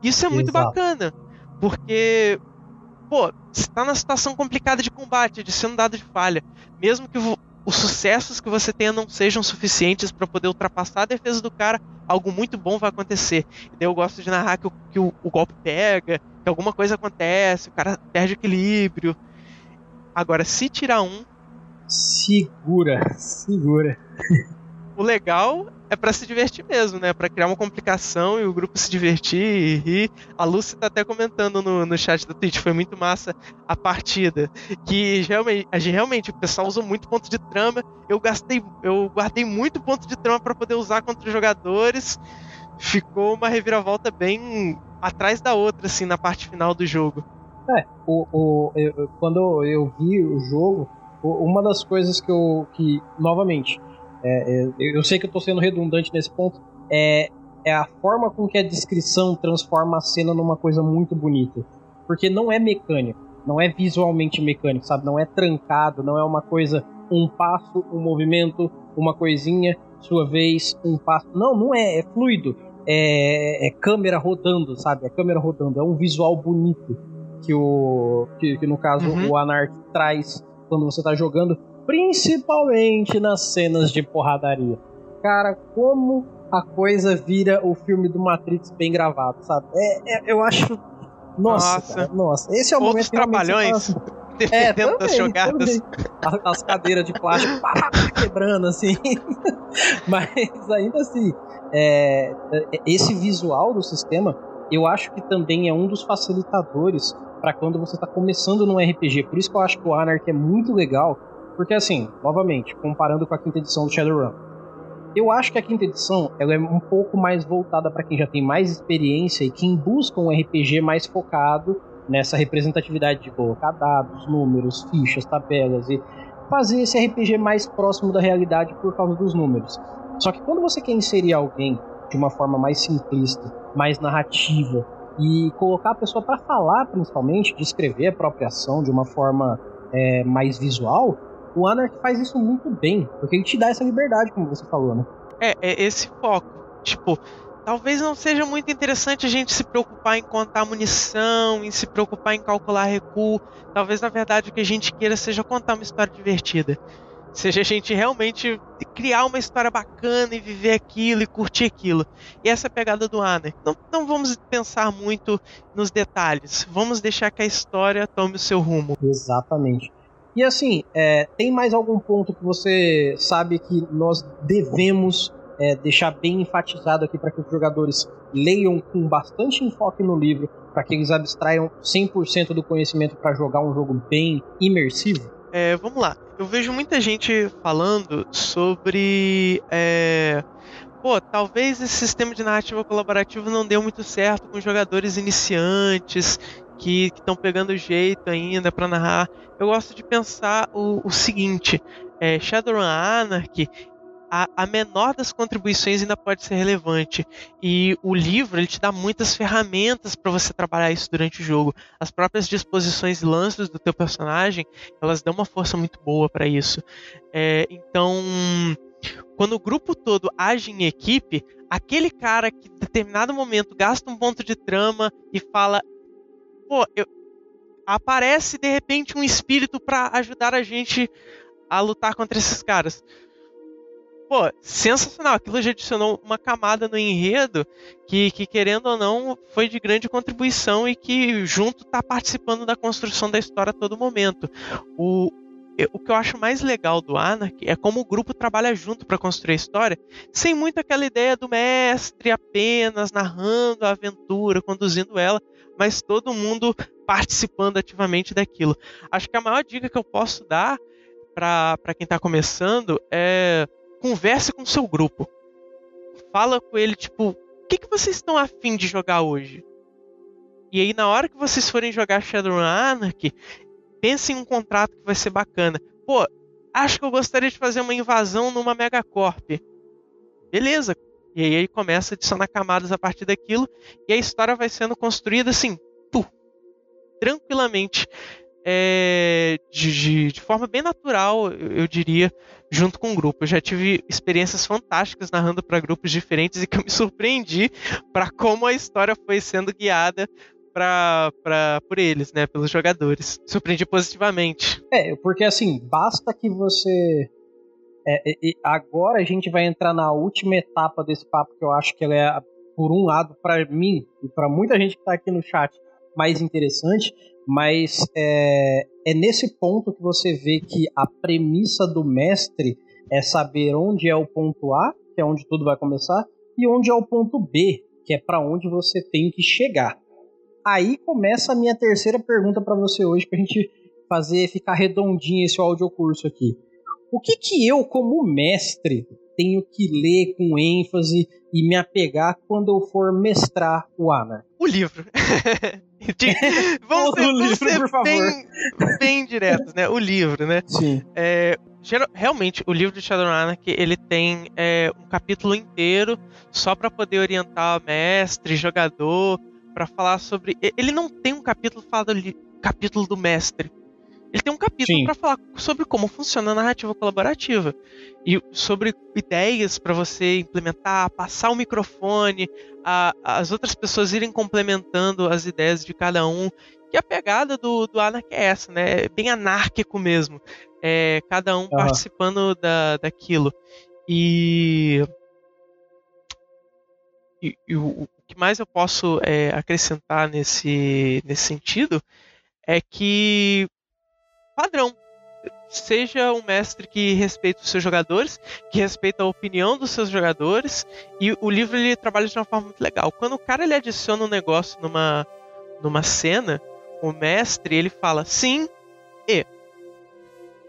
Isso é muito Exato. bacana, porque pô, você tá numa situação complicada de combate, de ser um dado de falha. Mesmo que os sucessos que você tenha não sejam suficientes para poder ultrapassar a defesa do cara, algo muito bom vai acontecer. E daí eu gosto de narrar que, o, que o, o golpe pega, que alguma coisa acontece, o cara perde equilíbrio. Agora, se tirar um. Segura, segura. o legal é para se divertir mesmo, né? Para criar uma complicação e o grupo se divertir e rir. A Lucy tá até comentando no, no chat da Twitch, foi muito massa a partida. Que realmente, realmente o pessoal usou muito ponto de trama. Eu gastei, eu guardei muito ponto de trama para poder usar contra os jogadores. Ficou uma reviravolta bem atrás da outra, assim, na parte final do jogo. É, o, o, eu, quando eu vi o jogo, uma das coisas que eu. que, novamente, é, é, eu sei que eu estou sendo redundante nesse ponto, é, é a forma com que a descrição transforma a cena numa coisa muito bonita. Porque não é mecânico, não é visualmente mecânico, sabe? Não é trancado, não é uma coisa, um passo, um movimento, uma coisinha, sua vez, um passo. Não, não é, é fluido. É, é câmera rodando, sabe? É câmera rodando, é um visual bonito que o que, que no caso uhum. o Anarch traz quando você está jogando principalmente nas cenas de porradaria. Cara, como a coisa vira o filme do Matrix bem gravado, sabe? É, é eu acho. Nossa, nossa. Cara, nossa. Esse é o Outros momento trabalhões. Assim, é, também, das jogadas. Também. As cadeiras de plástico pá, quebrando, assim. Mas ainda assim, é, esse visual do sistema, eu acho que também é um dos facilitadores para quando você está começando num RPG. Por isso que eu acho que o Anarch é muito legal, porque assim, novamente, comparando com a quinta edição do Shadowrun, eu acho que a quinta edição ela é um pouco mais voltada para quem já tem mais experiência e quem busca um RPG mais focado nessa representatividade de colocar dados, números, fichas, tabelas e fazer esse RPG mais próximo da realidade por causa dos números. Só que quando você quer inserir alguém de uma forma mais simplista, mais narrativa e colocar a pessoa para falar, principalmente, descrever a própria ação de uma forma é, mais visual, o Anarch faz isso muito bem, porque ele te dá essa liberdade, como você falou, né? É, é esse foco. Tipo, talvez não seja muito interessante a gente se preocupar em contar munição, em se preocupar em calcular recuo. Talvez, na verdade, o que a gente queira seja contar uma história divertida. Seja a gente realmente criar uma história bacana e viver aquilo e curtir aquilo. E essa é a pegada do Anarch. Não, não vamos pensar muito nos detalhes. Vamos deixar que a história tome o seu rumo. Exatamente. E assim, é, tem mais algum ponto que você sabe que nós devemos é, deixar bem enfatizado aqui para que os jogadores leiam com bastante enfoque no livro, para que eles abstraiam 100% do conhecimento para jogar um jogo bem imersivo? É, vamos lá. Eu vejo muita gente falando sobre. É, pô, talvez esse sistema de narrativa colaborativa não deu muito certo com jogadores iniciantes que estão pegando jeito ainda para narrar. Eu gosto de pensar o, o seguinte: é, Shadowrun Anarchy, a, a, menor das contribuições ainda pode ser relevante. E o livro ele te dá muitas ferramentas para você trabalhar isso durante o jogo. As próprias disposições e lances do teu personagem, elas dão uma força muito boa para isso. É, então, quando o grupo todo age em equipe, aquele cara que em determinado momento gasta um ponto de trama e fala pô, eu, aparece de repente um espírito para ajudar a gente a lutar contra esses caras. Pô, sensacional. Aquilo já adicionou uma camada no enredo que, que, querendo ou não, foi de grande contribuição e que, junto, está participando da construção da história a todo momento. O, o que eu acho mais legal do Anarchy é como o grupo trabalha junto para construir a história, sem muito aquela ideia do mestre apenas narrando a aventura, conduzindo ela, mas todo mundo participando ativamente daquilo. Acho que a maior dica que eu posso dar para quem está começando é converse com o seu grupo. Fala com ele, tipo, o que, que vocês estão afim de jogar hoje? E aí, na hora que vocês forem jogar Shadowrun Anarchy, pense em um contrato que vai ser bacana. Pô, acho que eu gostaria de fazer uma invasão numa Megacorp. Beleza, e aí começa a adicionar camadas a partir daquilo, e a história vai sendo construída assim, tu, tranquilamente, é, de, de, de, forma bem natural, eu, diria, junto com o grupo. Eu já tive experiências fantásticas narrando para grupos diferentes e que eu me surpreendi para como a história foi sendo guiada pra, pra, por eles, né, pelos jogadores. Surpreendi positivamente. É, porque assim, basta que você é, agora a gente vai entrar na última etapa desse papo que eu acho que ela é, por um lado, para mim e para muita gente que está aqui no chat, mais interessante, mas é, é nesse ponto que você vê que a premissa do mestre é saber onde é o ponto A, que é onde tudo vai começar, e onde é o ponto B, que é para onde você tem que chegar. Aí começa a minha terceira pergunta para você hoje, para a gente fazer ficar redondinho esse audiocurso aqui. O que que eu, como mestre, tenho que ler com ênfase e me apegar quando eu for mestrar o Anar? O livro. Vamos ser, o livro, ser por favor. Bem, bem diretos, né? O livro, né? Sim. É, realmente, o livro de Shadowrun ele tem é, um capítulo inteiro só para poder orientar mestre, jogador, para falar sobre. Ele não tem um capítulo falado ali, capítulo do mestre. Ele tem um capítulo para falar sobre como funciona a narrativa colaborativa e sobre ideias para você implementar, passar o microfone, a, as outras pessoas irem complementando as ideias de cada um. Que a pegada do, do Anarch é essa, né? É bem anárquico mesmo. É, cada um participando da, daquilo. E, e, e o, o, que mais eu posso é, acrescentar nesse, nesse sentido é que padrão. Seja um mestre que respeita os seus jogadores, que respeita a opinião dos seus jogadores, e o livro ele trabalha de uma forma muito legal. Quando o cara ele adiciona um negócio numa, numa cena, o mestre ele fala sim e.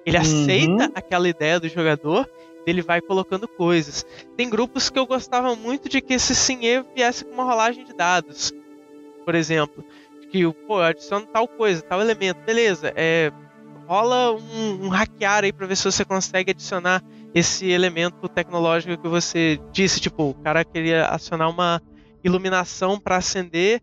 Ele uhum. aceita aquela ideia do jogador ele vai colocando coisas. Tem grupos que eu gostava muito de que esse sim e viesse com uma rolagem de dados. Por exemplo, que pô, adiciona tal coisa, tal elemento, beleza, é, rola um, um hackear aí para ver se você consegue adicionar esse elemento tecnológico que você disse, tipo, o cara queria acionar uma iluminação para acender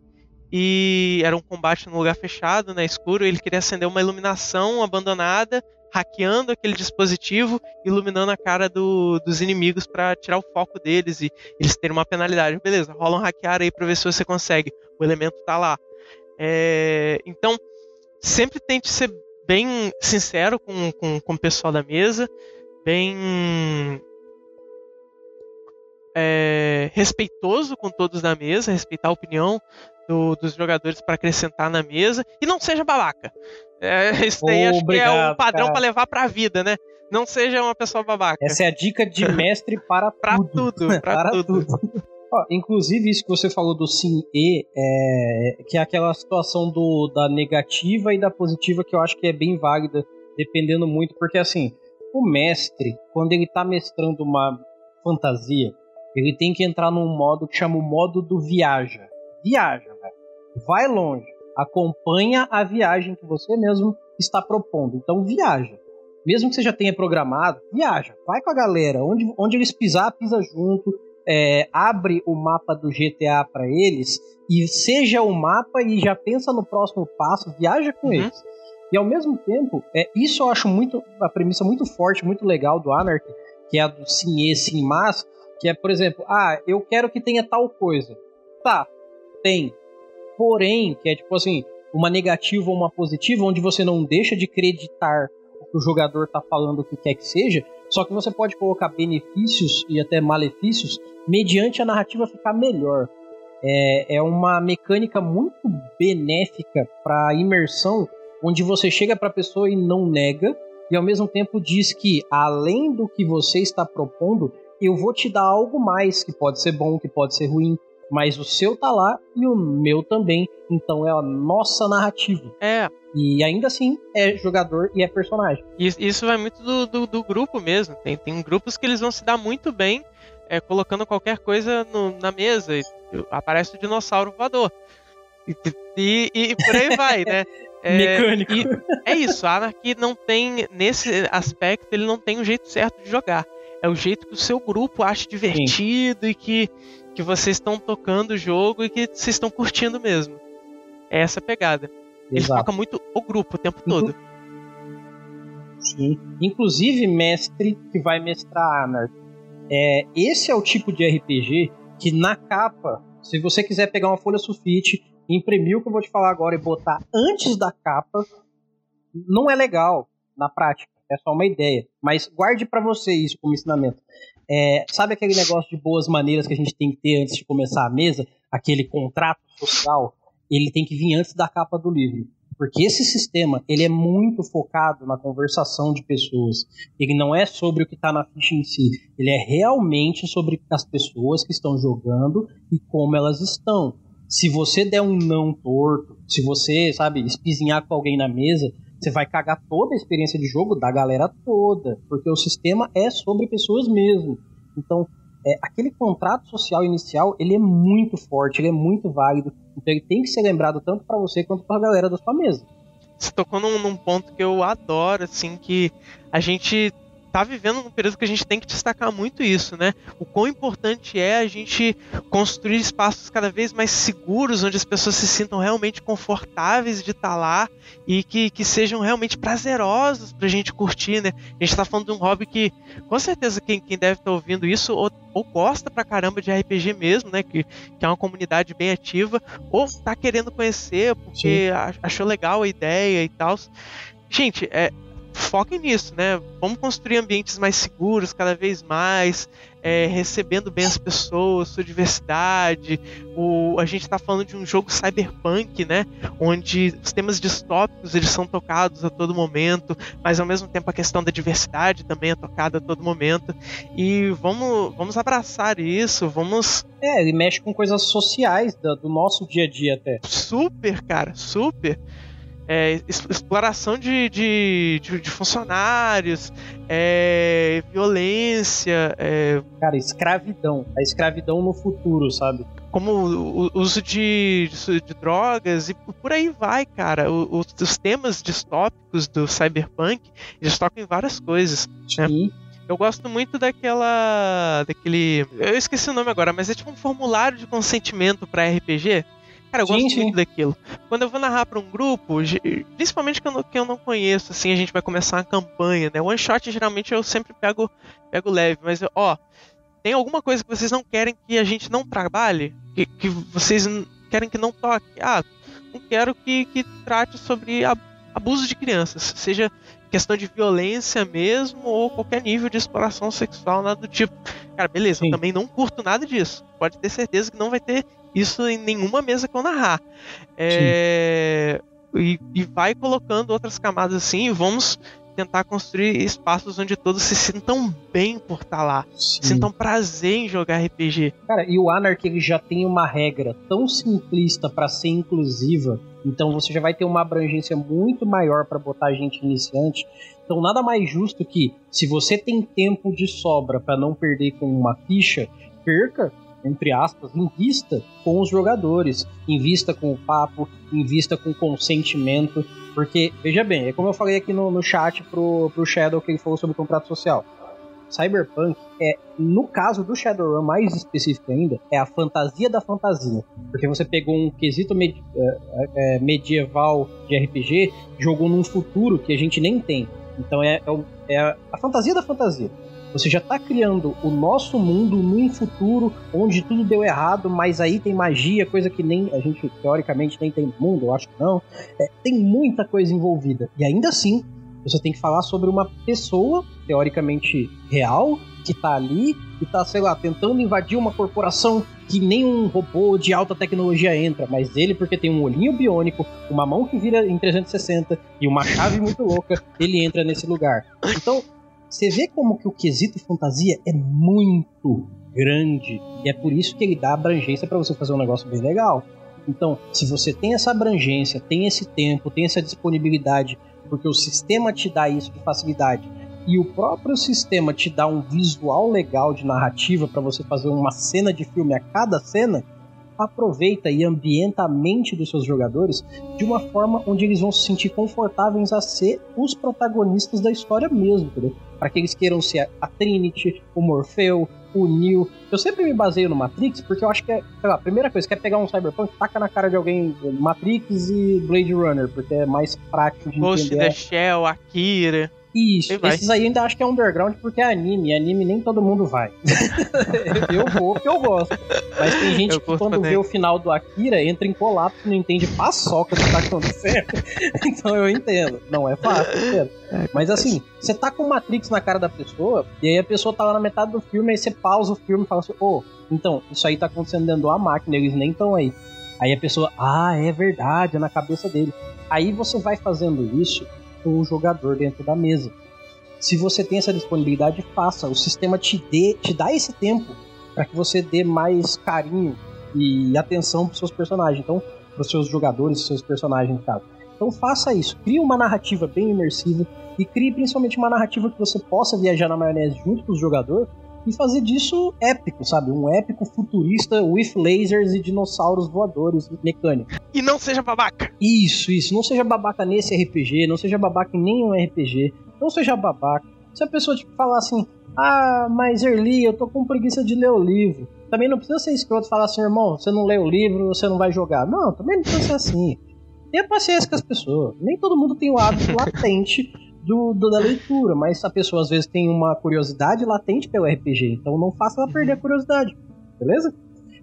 e era um combate num lugar fechado, né, escuro, ele queria acender uma iluminação abandonada, hackeando aquele dispositivo, iluminando a cara do, dos inimigos para tirar o foco deles e eles terem uma penalidade. Beleza, rola um hackear aí para ver se você consegue. O elemento tá lá. É, então, sempre tente ser bem sincero com, com, com o pessoal da mesa, bem é, respeitoso com todos da mesa, respeitar a opinião do, dos jogadores para acrescentar na mesa e não seja babaca. É, isso daí oh, acho que é o padrão para levar para a vida, né? Não seja uma pessoa babaca. Essa é a dica de mestre para pra tudo. tudo pra para tudo. tudo. Inclusive, isso que você falou do sim e, é, que é aquela situação do, da negativa e da positiva que eu acho que é bem válida, dependendo muito, porque assim, o mestre, quando ele está mestrando uma fantasia, ele tem que entrar num modo que chama o modo do viaja. Viaja, velho. Vai longe. Acompanha a viagem que você mesmo está propondo. Então, viaja. Mesmo que você já tenha programado, viaja. Vai com a galera. Onde, onde eles pisar, pisa junto é, abre o mapa do GTA para eles e seja o mapa e já pensa no próximo passo, viaja com uhum. eles. E ao mesmo tempo, é, isso eu acho muito a premissa muito forte, muito legal do Anarchy, que é a do sim e sim mas, que é, por exemplo, ah, eu quero que tenha tal coisa. Tá, tem. Porém, que é tipo assim, uma negativa ou uma positiva, onde você não deixa de acreditar o que o jogador tá falando o que quer que seja, só que você pode colocar benefícios e até malefícios mediante a narrativa ficar melhor. É, é uma mecânica muito benéfica para imersão, onde você chega para a pessoa e não nega, e ao mesmo tempo diz que, além do que você está propondo, eu vou te dar algo mais, que pode ser bom, que pode ser ruim, mas o seu tá lá e o meu também. Então é a nossa narrativa. É. E ainda assim é jogador e é personagem. Isso vai muito do, do, do grupo mesmo. Tem, tem grupos que eles vão se dar muito bem é, colocando qualquer coisa no, na mesa. E aparece o dinossauro voador. E, e, e por aí vai, né? É, Mecânico. é isso, a Anarchy não tem, nesse aspecto, ele não tem um jeito certo de jogar. É o jeito que o seu grupo acha divertido Sim. e que que vocês estão tocando o jogo e que vocês estão curtindo mesmo. É essa pegada. Ele foca muito o grupo o tempo todo. Sim. Inclusive, mestre que vai mestrar Anar. É, esse é o tipo de RPG que na capa, se você quiser pegar uma folha sulfite, imprimir o que eu vou te falar agora e botar antes da capa, não é legal na prática. É só uma ideia. Mas guarde para você isso como ensinamento. É, sabe aquele negócio de boas maneiras que a gente tem que ter antes de começar a mesa? Aquele contrato social? Ele tem que vir antes da capa do livro. Porque esse sistema, ele é muito focado na conversação de pessoas. Ele não é sobre o que está na ficha em si. Ele é realmente sobre as pessoas que estão jogando e como elas estão. Se você der um não torto, se você, sabe, espizinhar com alguém na mesa, você vai cagar toda a experiência de jogo da galera toda. Porque o sistema é sobre pessoas mesmo. Então, é, aquele contrato social inicial, ele é muito forte, ele é muito válido. Então ele tem que ser lembrado tanto para você quanto para a galera da sua mesa. Você tocou num, num ponto que eu adoro, assim, que a gente tá vivendo num período que a gente tem que destacar muito isso, né? O quão importante é a gente construir espaços cada vez mais seguros, onde as pessoas se sintam realmente confortáveis de estar tá lá e que, que sejam realmente prazerosos pra gente curtir, né? A gente tá falando de um hobby que, com certeza, quem, quem deve estar tá ouvindo isso ou, ou, gosta pra caramba de RPG mesmo, né? Que, que é uma comunidade bem ativa, ou tá querendo conhecer porque Sim. achou legal a ideia e tal. Gente, é, foquem nisso, né? Vamos construir ambientes mais seguros cada vez mais, é, recebendo bem as pessoas, sua diversidade. O, a gente está falando de um jogo cyberpunk, né? Onde os temas distópicos eles são tocados a todo momento, mas ao mesmo tempo a questão da diversidade também é tocada a todo momento. E vamos, vamos abraçar isso, vamos. É, ele mexe com coisas sociais do, do nosso dia a dia até. Super, cara, super é, exploração de, de, de, de funcionários, é, violência. É... Cara, escravidão. A escravidão no futuro, sabe? Como o, uso de, de, de, drogas e por aí vai, cara. O, os temas distópicos do cyberpunk eles tocam em várias coisas. Né? Eu gosto muito daquela. daquele. Eu esqueci o nome agora, mas é tipo um formulário de consentimento para RPG Cara, eu sim, gosto sim. muito daquilo. Quando eu vou narrar para um grupo, principalmente que eu, não, que eu não conheço, assim, a gente vai começar uma campanha, né? One shot geralmente eu sempre pego, pego leve, mas ó, tem alguma coisa que vocês não querem que a gente não trabalhe? Que, que vocês querem que não toque? Ah, não quero que, que trate sobre abuso de crianças, seja questão de violência mesmo ou qualquer nível de exploração sexual, nada do tipo. Cara, beleza, Sim. eu também não curto nada disso. Pode ter certeza que não vai ter isso em nenhuma mesa que eu narrar. É, e, e, vai colocando outras camadas assim, e vamos tentar construir espaços onde todos se sintam bem por estar lá, Sim. sintam prazer em jogar RPG. Cara, e o Anarchy ele já tem uma regra tão simplista para ser inclusiva, então você já vai ter uma abrangência muito maior para botar gente iniciante. Então nada mais justo que se você tem tempo de sobra para não perder com uma ficha, perca entre aspas, invista com os jogadores, invista com o papo, invista com consentimento, porque, veja bem, é como eu falei aqui no, no chat pro, pro Shadow que ele falou sobre o contrato social. Cyberpunk é, no caso do Shadowrun mais específico ainda, é a fantasia da fantasia. Porque você pegou um quesito med é, é, medieval de RPG, jogou num futuro que a gente nem tem. Então é, é, é a fantasia da fantasia. Você já está criando o nosso mundo num futuro onde tudo deu errado, mas aí tem magia, coisa que nem a gente teoricamente nem tem no mundo, eu acho que não. É, tem muita coisa envolvida. E ainda assim, você tem que falar sobre uma pessoa teoricamente real que está ali e está, sei lá, tentando invadir uma corporação que nem um robô de alta tecnologia entra, mas ele, porque tem um olhinho biônico, uma mão que vira em 360 e uma chave muito louca, ele entra nesse lugar. Então, você vê como que o quesito fantasia é muito grande e é por isso que ele dá abrangência para você fazer um negócio bem legal. Então, se você tem essa abrangência, tem esse tempo, tem essa disponibilidade, porque o sistema te dá isso de facilidade e o próprio sistema te dá um visual legal de narrativa para você fazer uma cena de filme a cada cena, aproveita e ambienta a mente dos seus jogadores de uma forma onde eles vão se sentir confortáveis a ser os protagonistas da história mesmo, entendeu? Para que eles queiram ser a Trinity, o Morfeu, o Neo. Eu sempre me baseio no Matrix porque eu acho que é, sei lá, a primeira coisa, quer pegar um Cyberpunk, taca na cara de alguém Matrix e Blade Runner, porque é mais prático de Ghost entender. Ghost the Shell, Akira. Isso, esses aí ainda acho que é underground porque é anime. Anime nem todo mundo vai. eu vou porque eu gosto. Mas tem gente eu que quando também. vê o final do Akira entra em colapso e não entende paçoca o que tá acontecendo. então eu entendo. Não é fácil, entendo. É, Mas assim, você tá com Matrix na cara da pessoa, e aí a pessoa tá lá na metade do filme, aí você pausa o filme e fala assim, ô, oh, então, isso aí tá acontecendo dentro da máquina, eles nem estão aí. Aí a pessoa, ah, é verdade, é na cabeça dele. Aí você vai fazendo isso o jogador dentro da mesa. Se você tem essa disponibilidade, faça. O sistema te, dê, te dá esse tempo para que você dê mais carinho e atenção para seus personagens. Então, para seus jogadores, seus personagens, no caso. Então faça isso. Crie uma narrativa bem imersiva e crie principalmente uma narrativa que você possa viajar na maionese junto com o jogador e fazer disso épico, sabe? Um épico futurista with lasers e dinossauros voadores mecânicos. E não seja babaca! Isso, isso. Não seja babaca nesse RPG, não seja babaca em nenhum RPG, não seja babaca. Se a pessoa tipo, falar assim, ah, mas Erli, eu tô com preguiça de ler o livro. Também não precisa ser escroto e falar assim, irmão, você não lê o livro, você não vai jogar. Não, também não precisa ser assim. Tenha paciência com as pessoas. Nem todo mundo tem o hábito latente do, do, da leitura, mas a pessoa às vezes tem uma curiosidade latente pelo RPG, então não faça ela perder a curiosidade, beleza?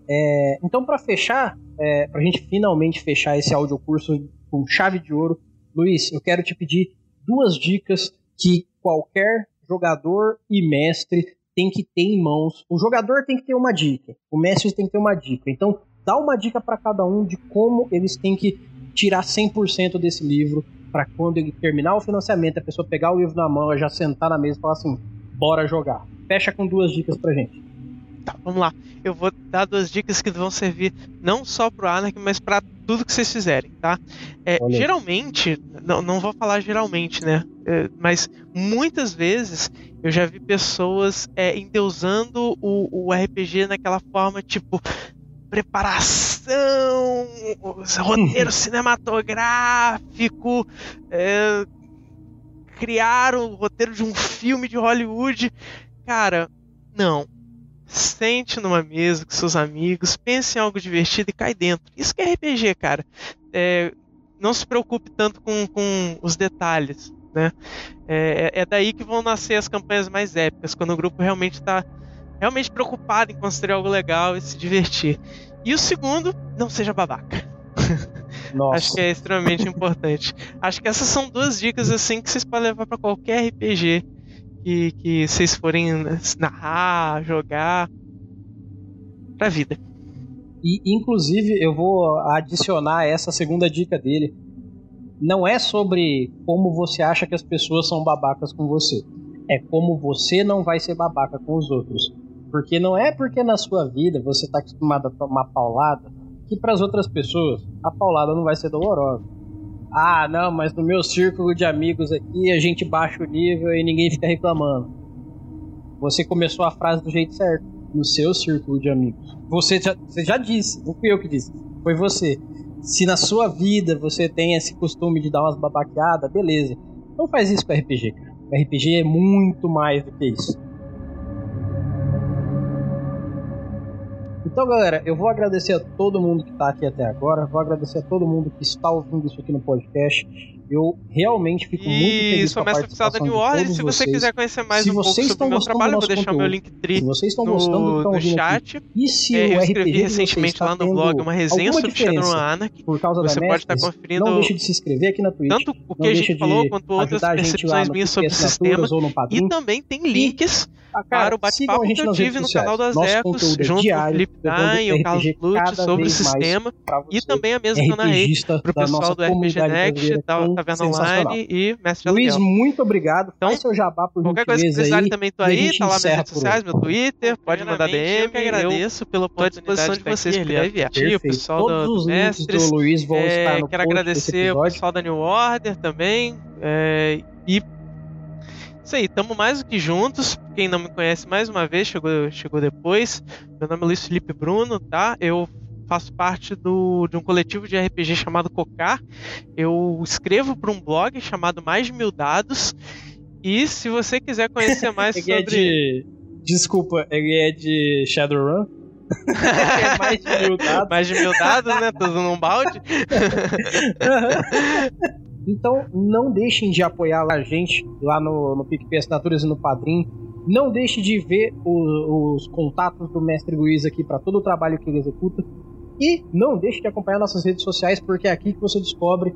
É, então, para fechar, é, para a gente finalmente fechar esse audiocurso com chave de ouro, Luiz, eu quero te pedir duas dicas que qualquer jogador e mestre tem que ter em mãos. O jogador tem que ter uma dica, o mestre tem que ter uma dica. Então, dá uma dica para cada um de como eles têm que tirar 100% desse livro para quando ele terminar o financiamento, a pessoa pegar o livro na mão, já sentar na mesa e falar assim: bora jogar. Fecha com duas dicas pra gente. Tá, vamos lá. Eu vou dar duas dicas que vão servir não só pro Anarchy, mas para tudo que vocês fizerem, tá? É, geralmente, não, não vou falar geralmente, né? É, mas muitas vezes eu já vi pessoas é, endeusando o, o RPG naquela forma tipo preparação, roteiro cinematográfico, é, criar o roteiro de um filme de Hollywood. Cara, não. Sente numa mesa com seus amigos, pense em algo divertido e cai dentro. Isso que é RPG, cara. É, não se preocupe tanto com, com os detalhes. Né? É, é, daí que vão nascer as campanhas mais épicas, quando o grupo realmente está realmente preocupado em construir algo legal e se divertir. E o segundo, não seja babaca. Nossa. Acho que é extremamente importante. Acho que essas são duas dicas assim que vocês podem levar para qualquer RPG que, que vocês forem narrar, jogar pra vida. E inclusive eu vou adicionar essa segunda dica dele. Não é sobre como você acha que as pessoas são babacas com você. É como você não vai ser babaca com os outros. Porque não é porque na sua vida você está acostumado a tomar paulada que para as outras pessoas a paulada não vai ser dolorosa. Ah, não, mas no meu círculo de amigos aqui a gente baixa o nível e ninguém fica reclamando. Você começou a frase do jeito certo. No seu círculo de amigos. Você já, você já disse, não fui eu que disse. Foi você. Se na sua vida você tem esse costume de dar umas babaqueadas, beleza. Não faz isso com RPG, cara. RPG é muito mais do que isso. Então, galera, eu vou agradecer a todo mundo que está aqui até agora, vou agradecer a todo mundo que está ouvindo isso aqui no podcast. Eu realmente fico muito feliz com a participação New Order. Se você quiser conhecer mais se um pouco sobre o meu trabalho, vou deixar meu link tri se vocês estão no, gostando, no chat. Aqui. E se é, eu escrevi recentemente lá no blog uma resenha sobre Shadowrun Anarchy. Por causa você da pode estar conferindo. Não deixe de se inscrever aqui na Twitch. Tanto o que a gente falou quanto outras percepções minhas sobre o sistema. E também tem links para o bate-papo que eu tive no canal das Ecos, junto com o Felipe Dain e o Carlos Lute sobre o sistema. E também a mesa que eu narrei para o pessoal do RPG Next, da Taverna Online e Mestre Luiz, muito obrigado. Então, Faz seu jabá por Qualquer coisa que precisarem também tô aí, tá lá nas redes sociais, meu Twitter, pode mandar DM. Eu que agradeço pela disposição de vocês por aí O pessoal do Mestres. Do Luiz vão é, estar no quero agradecer o pessoal da New Order também. É, e isso aí, tamo mais do que juntos. Quem não me conhece mais uma vez, chegou, chegou depois. Meu nome é Luiz Felipe Bruno, tá? Eu faço parte do, de um coletivo de RPG chamado Cocar. Eu escrevo para um blog chamado Mais de Mil Dados. E se você quiser conhecer mais ele sobre. É de... Desculpa, ele é de Shadowrun? é mais de mil dados. Mais de mil dados, né? Tô usando um balde. então, não deixem de apoiar a gente lá no, no PicPay Assinaturas e no Padrim. Não deixe de ver o, os contatos do Mestre Luiz aqui para todo o trabalho que ele executa. E não deixe de acompanhar nossas redes sociais, porque é aqui que você descobre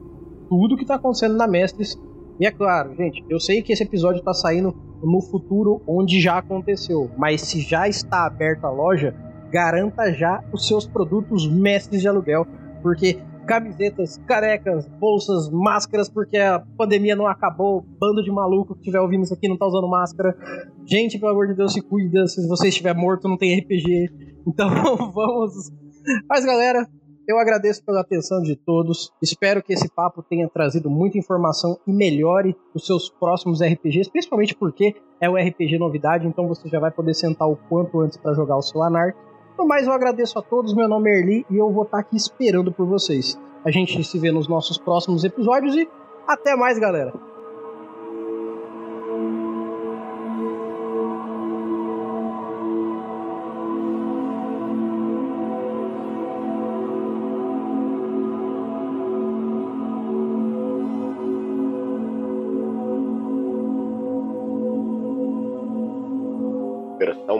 tudo que está acontecendo na Mestres. E é claro, gente, eu sei que esse episódio está saindo no futuro onde já aconteceu, mas se já está aberta a loja, garanta já os seus produtos mestres de aluguel porque camisetas, carecas, bolsas, máscaras, porque a pandemia não acabou. Bando de maluco que estiver ouvindo isso aqui não tá usando máscara. Gente, pelo amor de Deus, se cuida. Se você estiver morto, não tem RPG. Então vamos. Mas galera, eu agradeço pela atenção de todos. Espero que esse papo tenha trazido muita informação e melhore os seus próximos RPGs, principalmente porque é o RPG novidade, então você já vai poder sentar o quanto antes para jogar o seu Anark. No mais, eu agradeço a todos. Meu nome é Erli e eu vou estar aqui esperando por vocês. A gente se vê nos nossos próximos episódios e até mais, galera!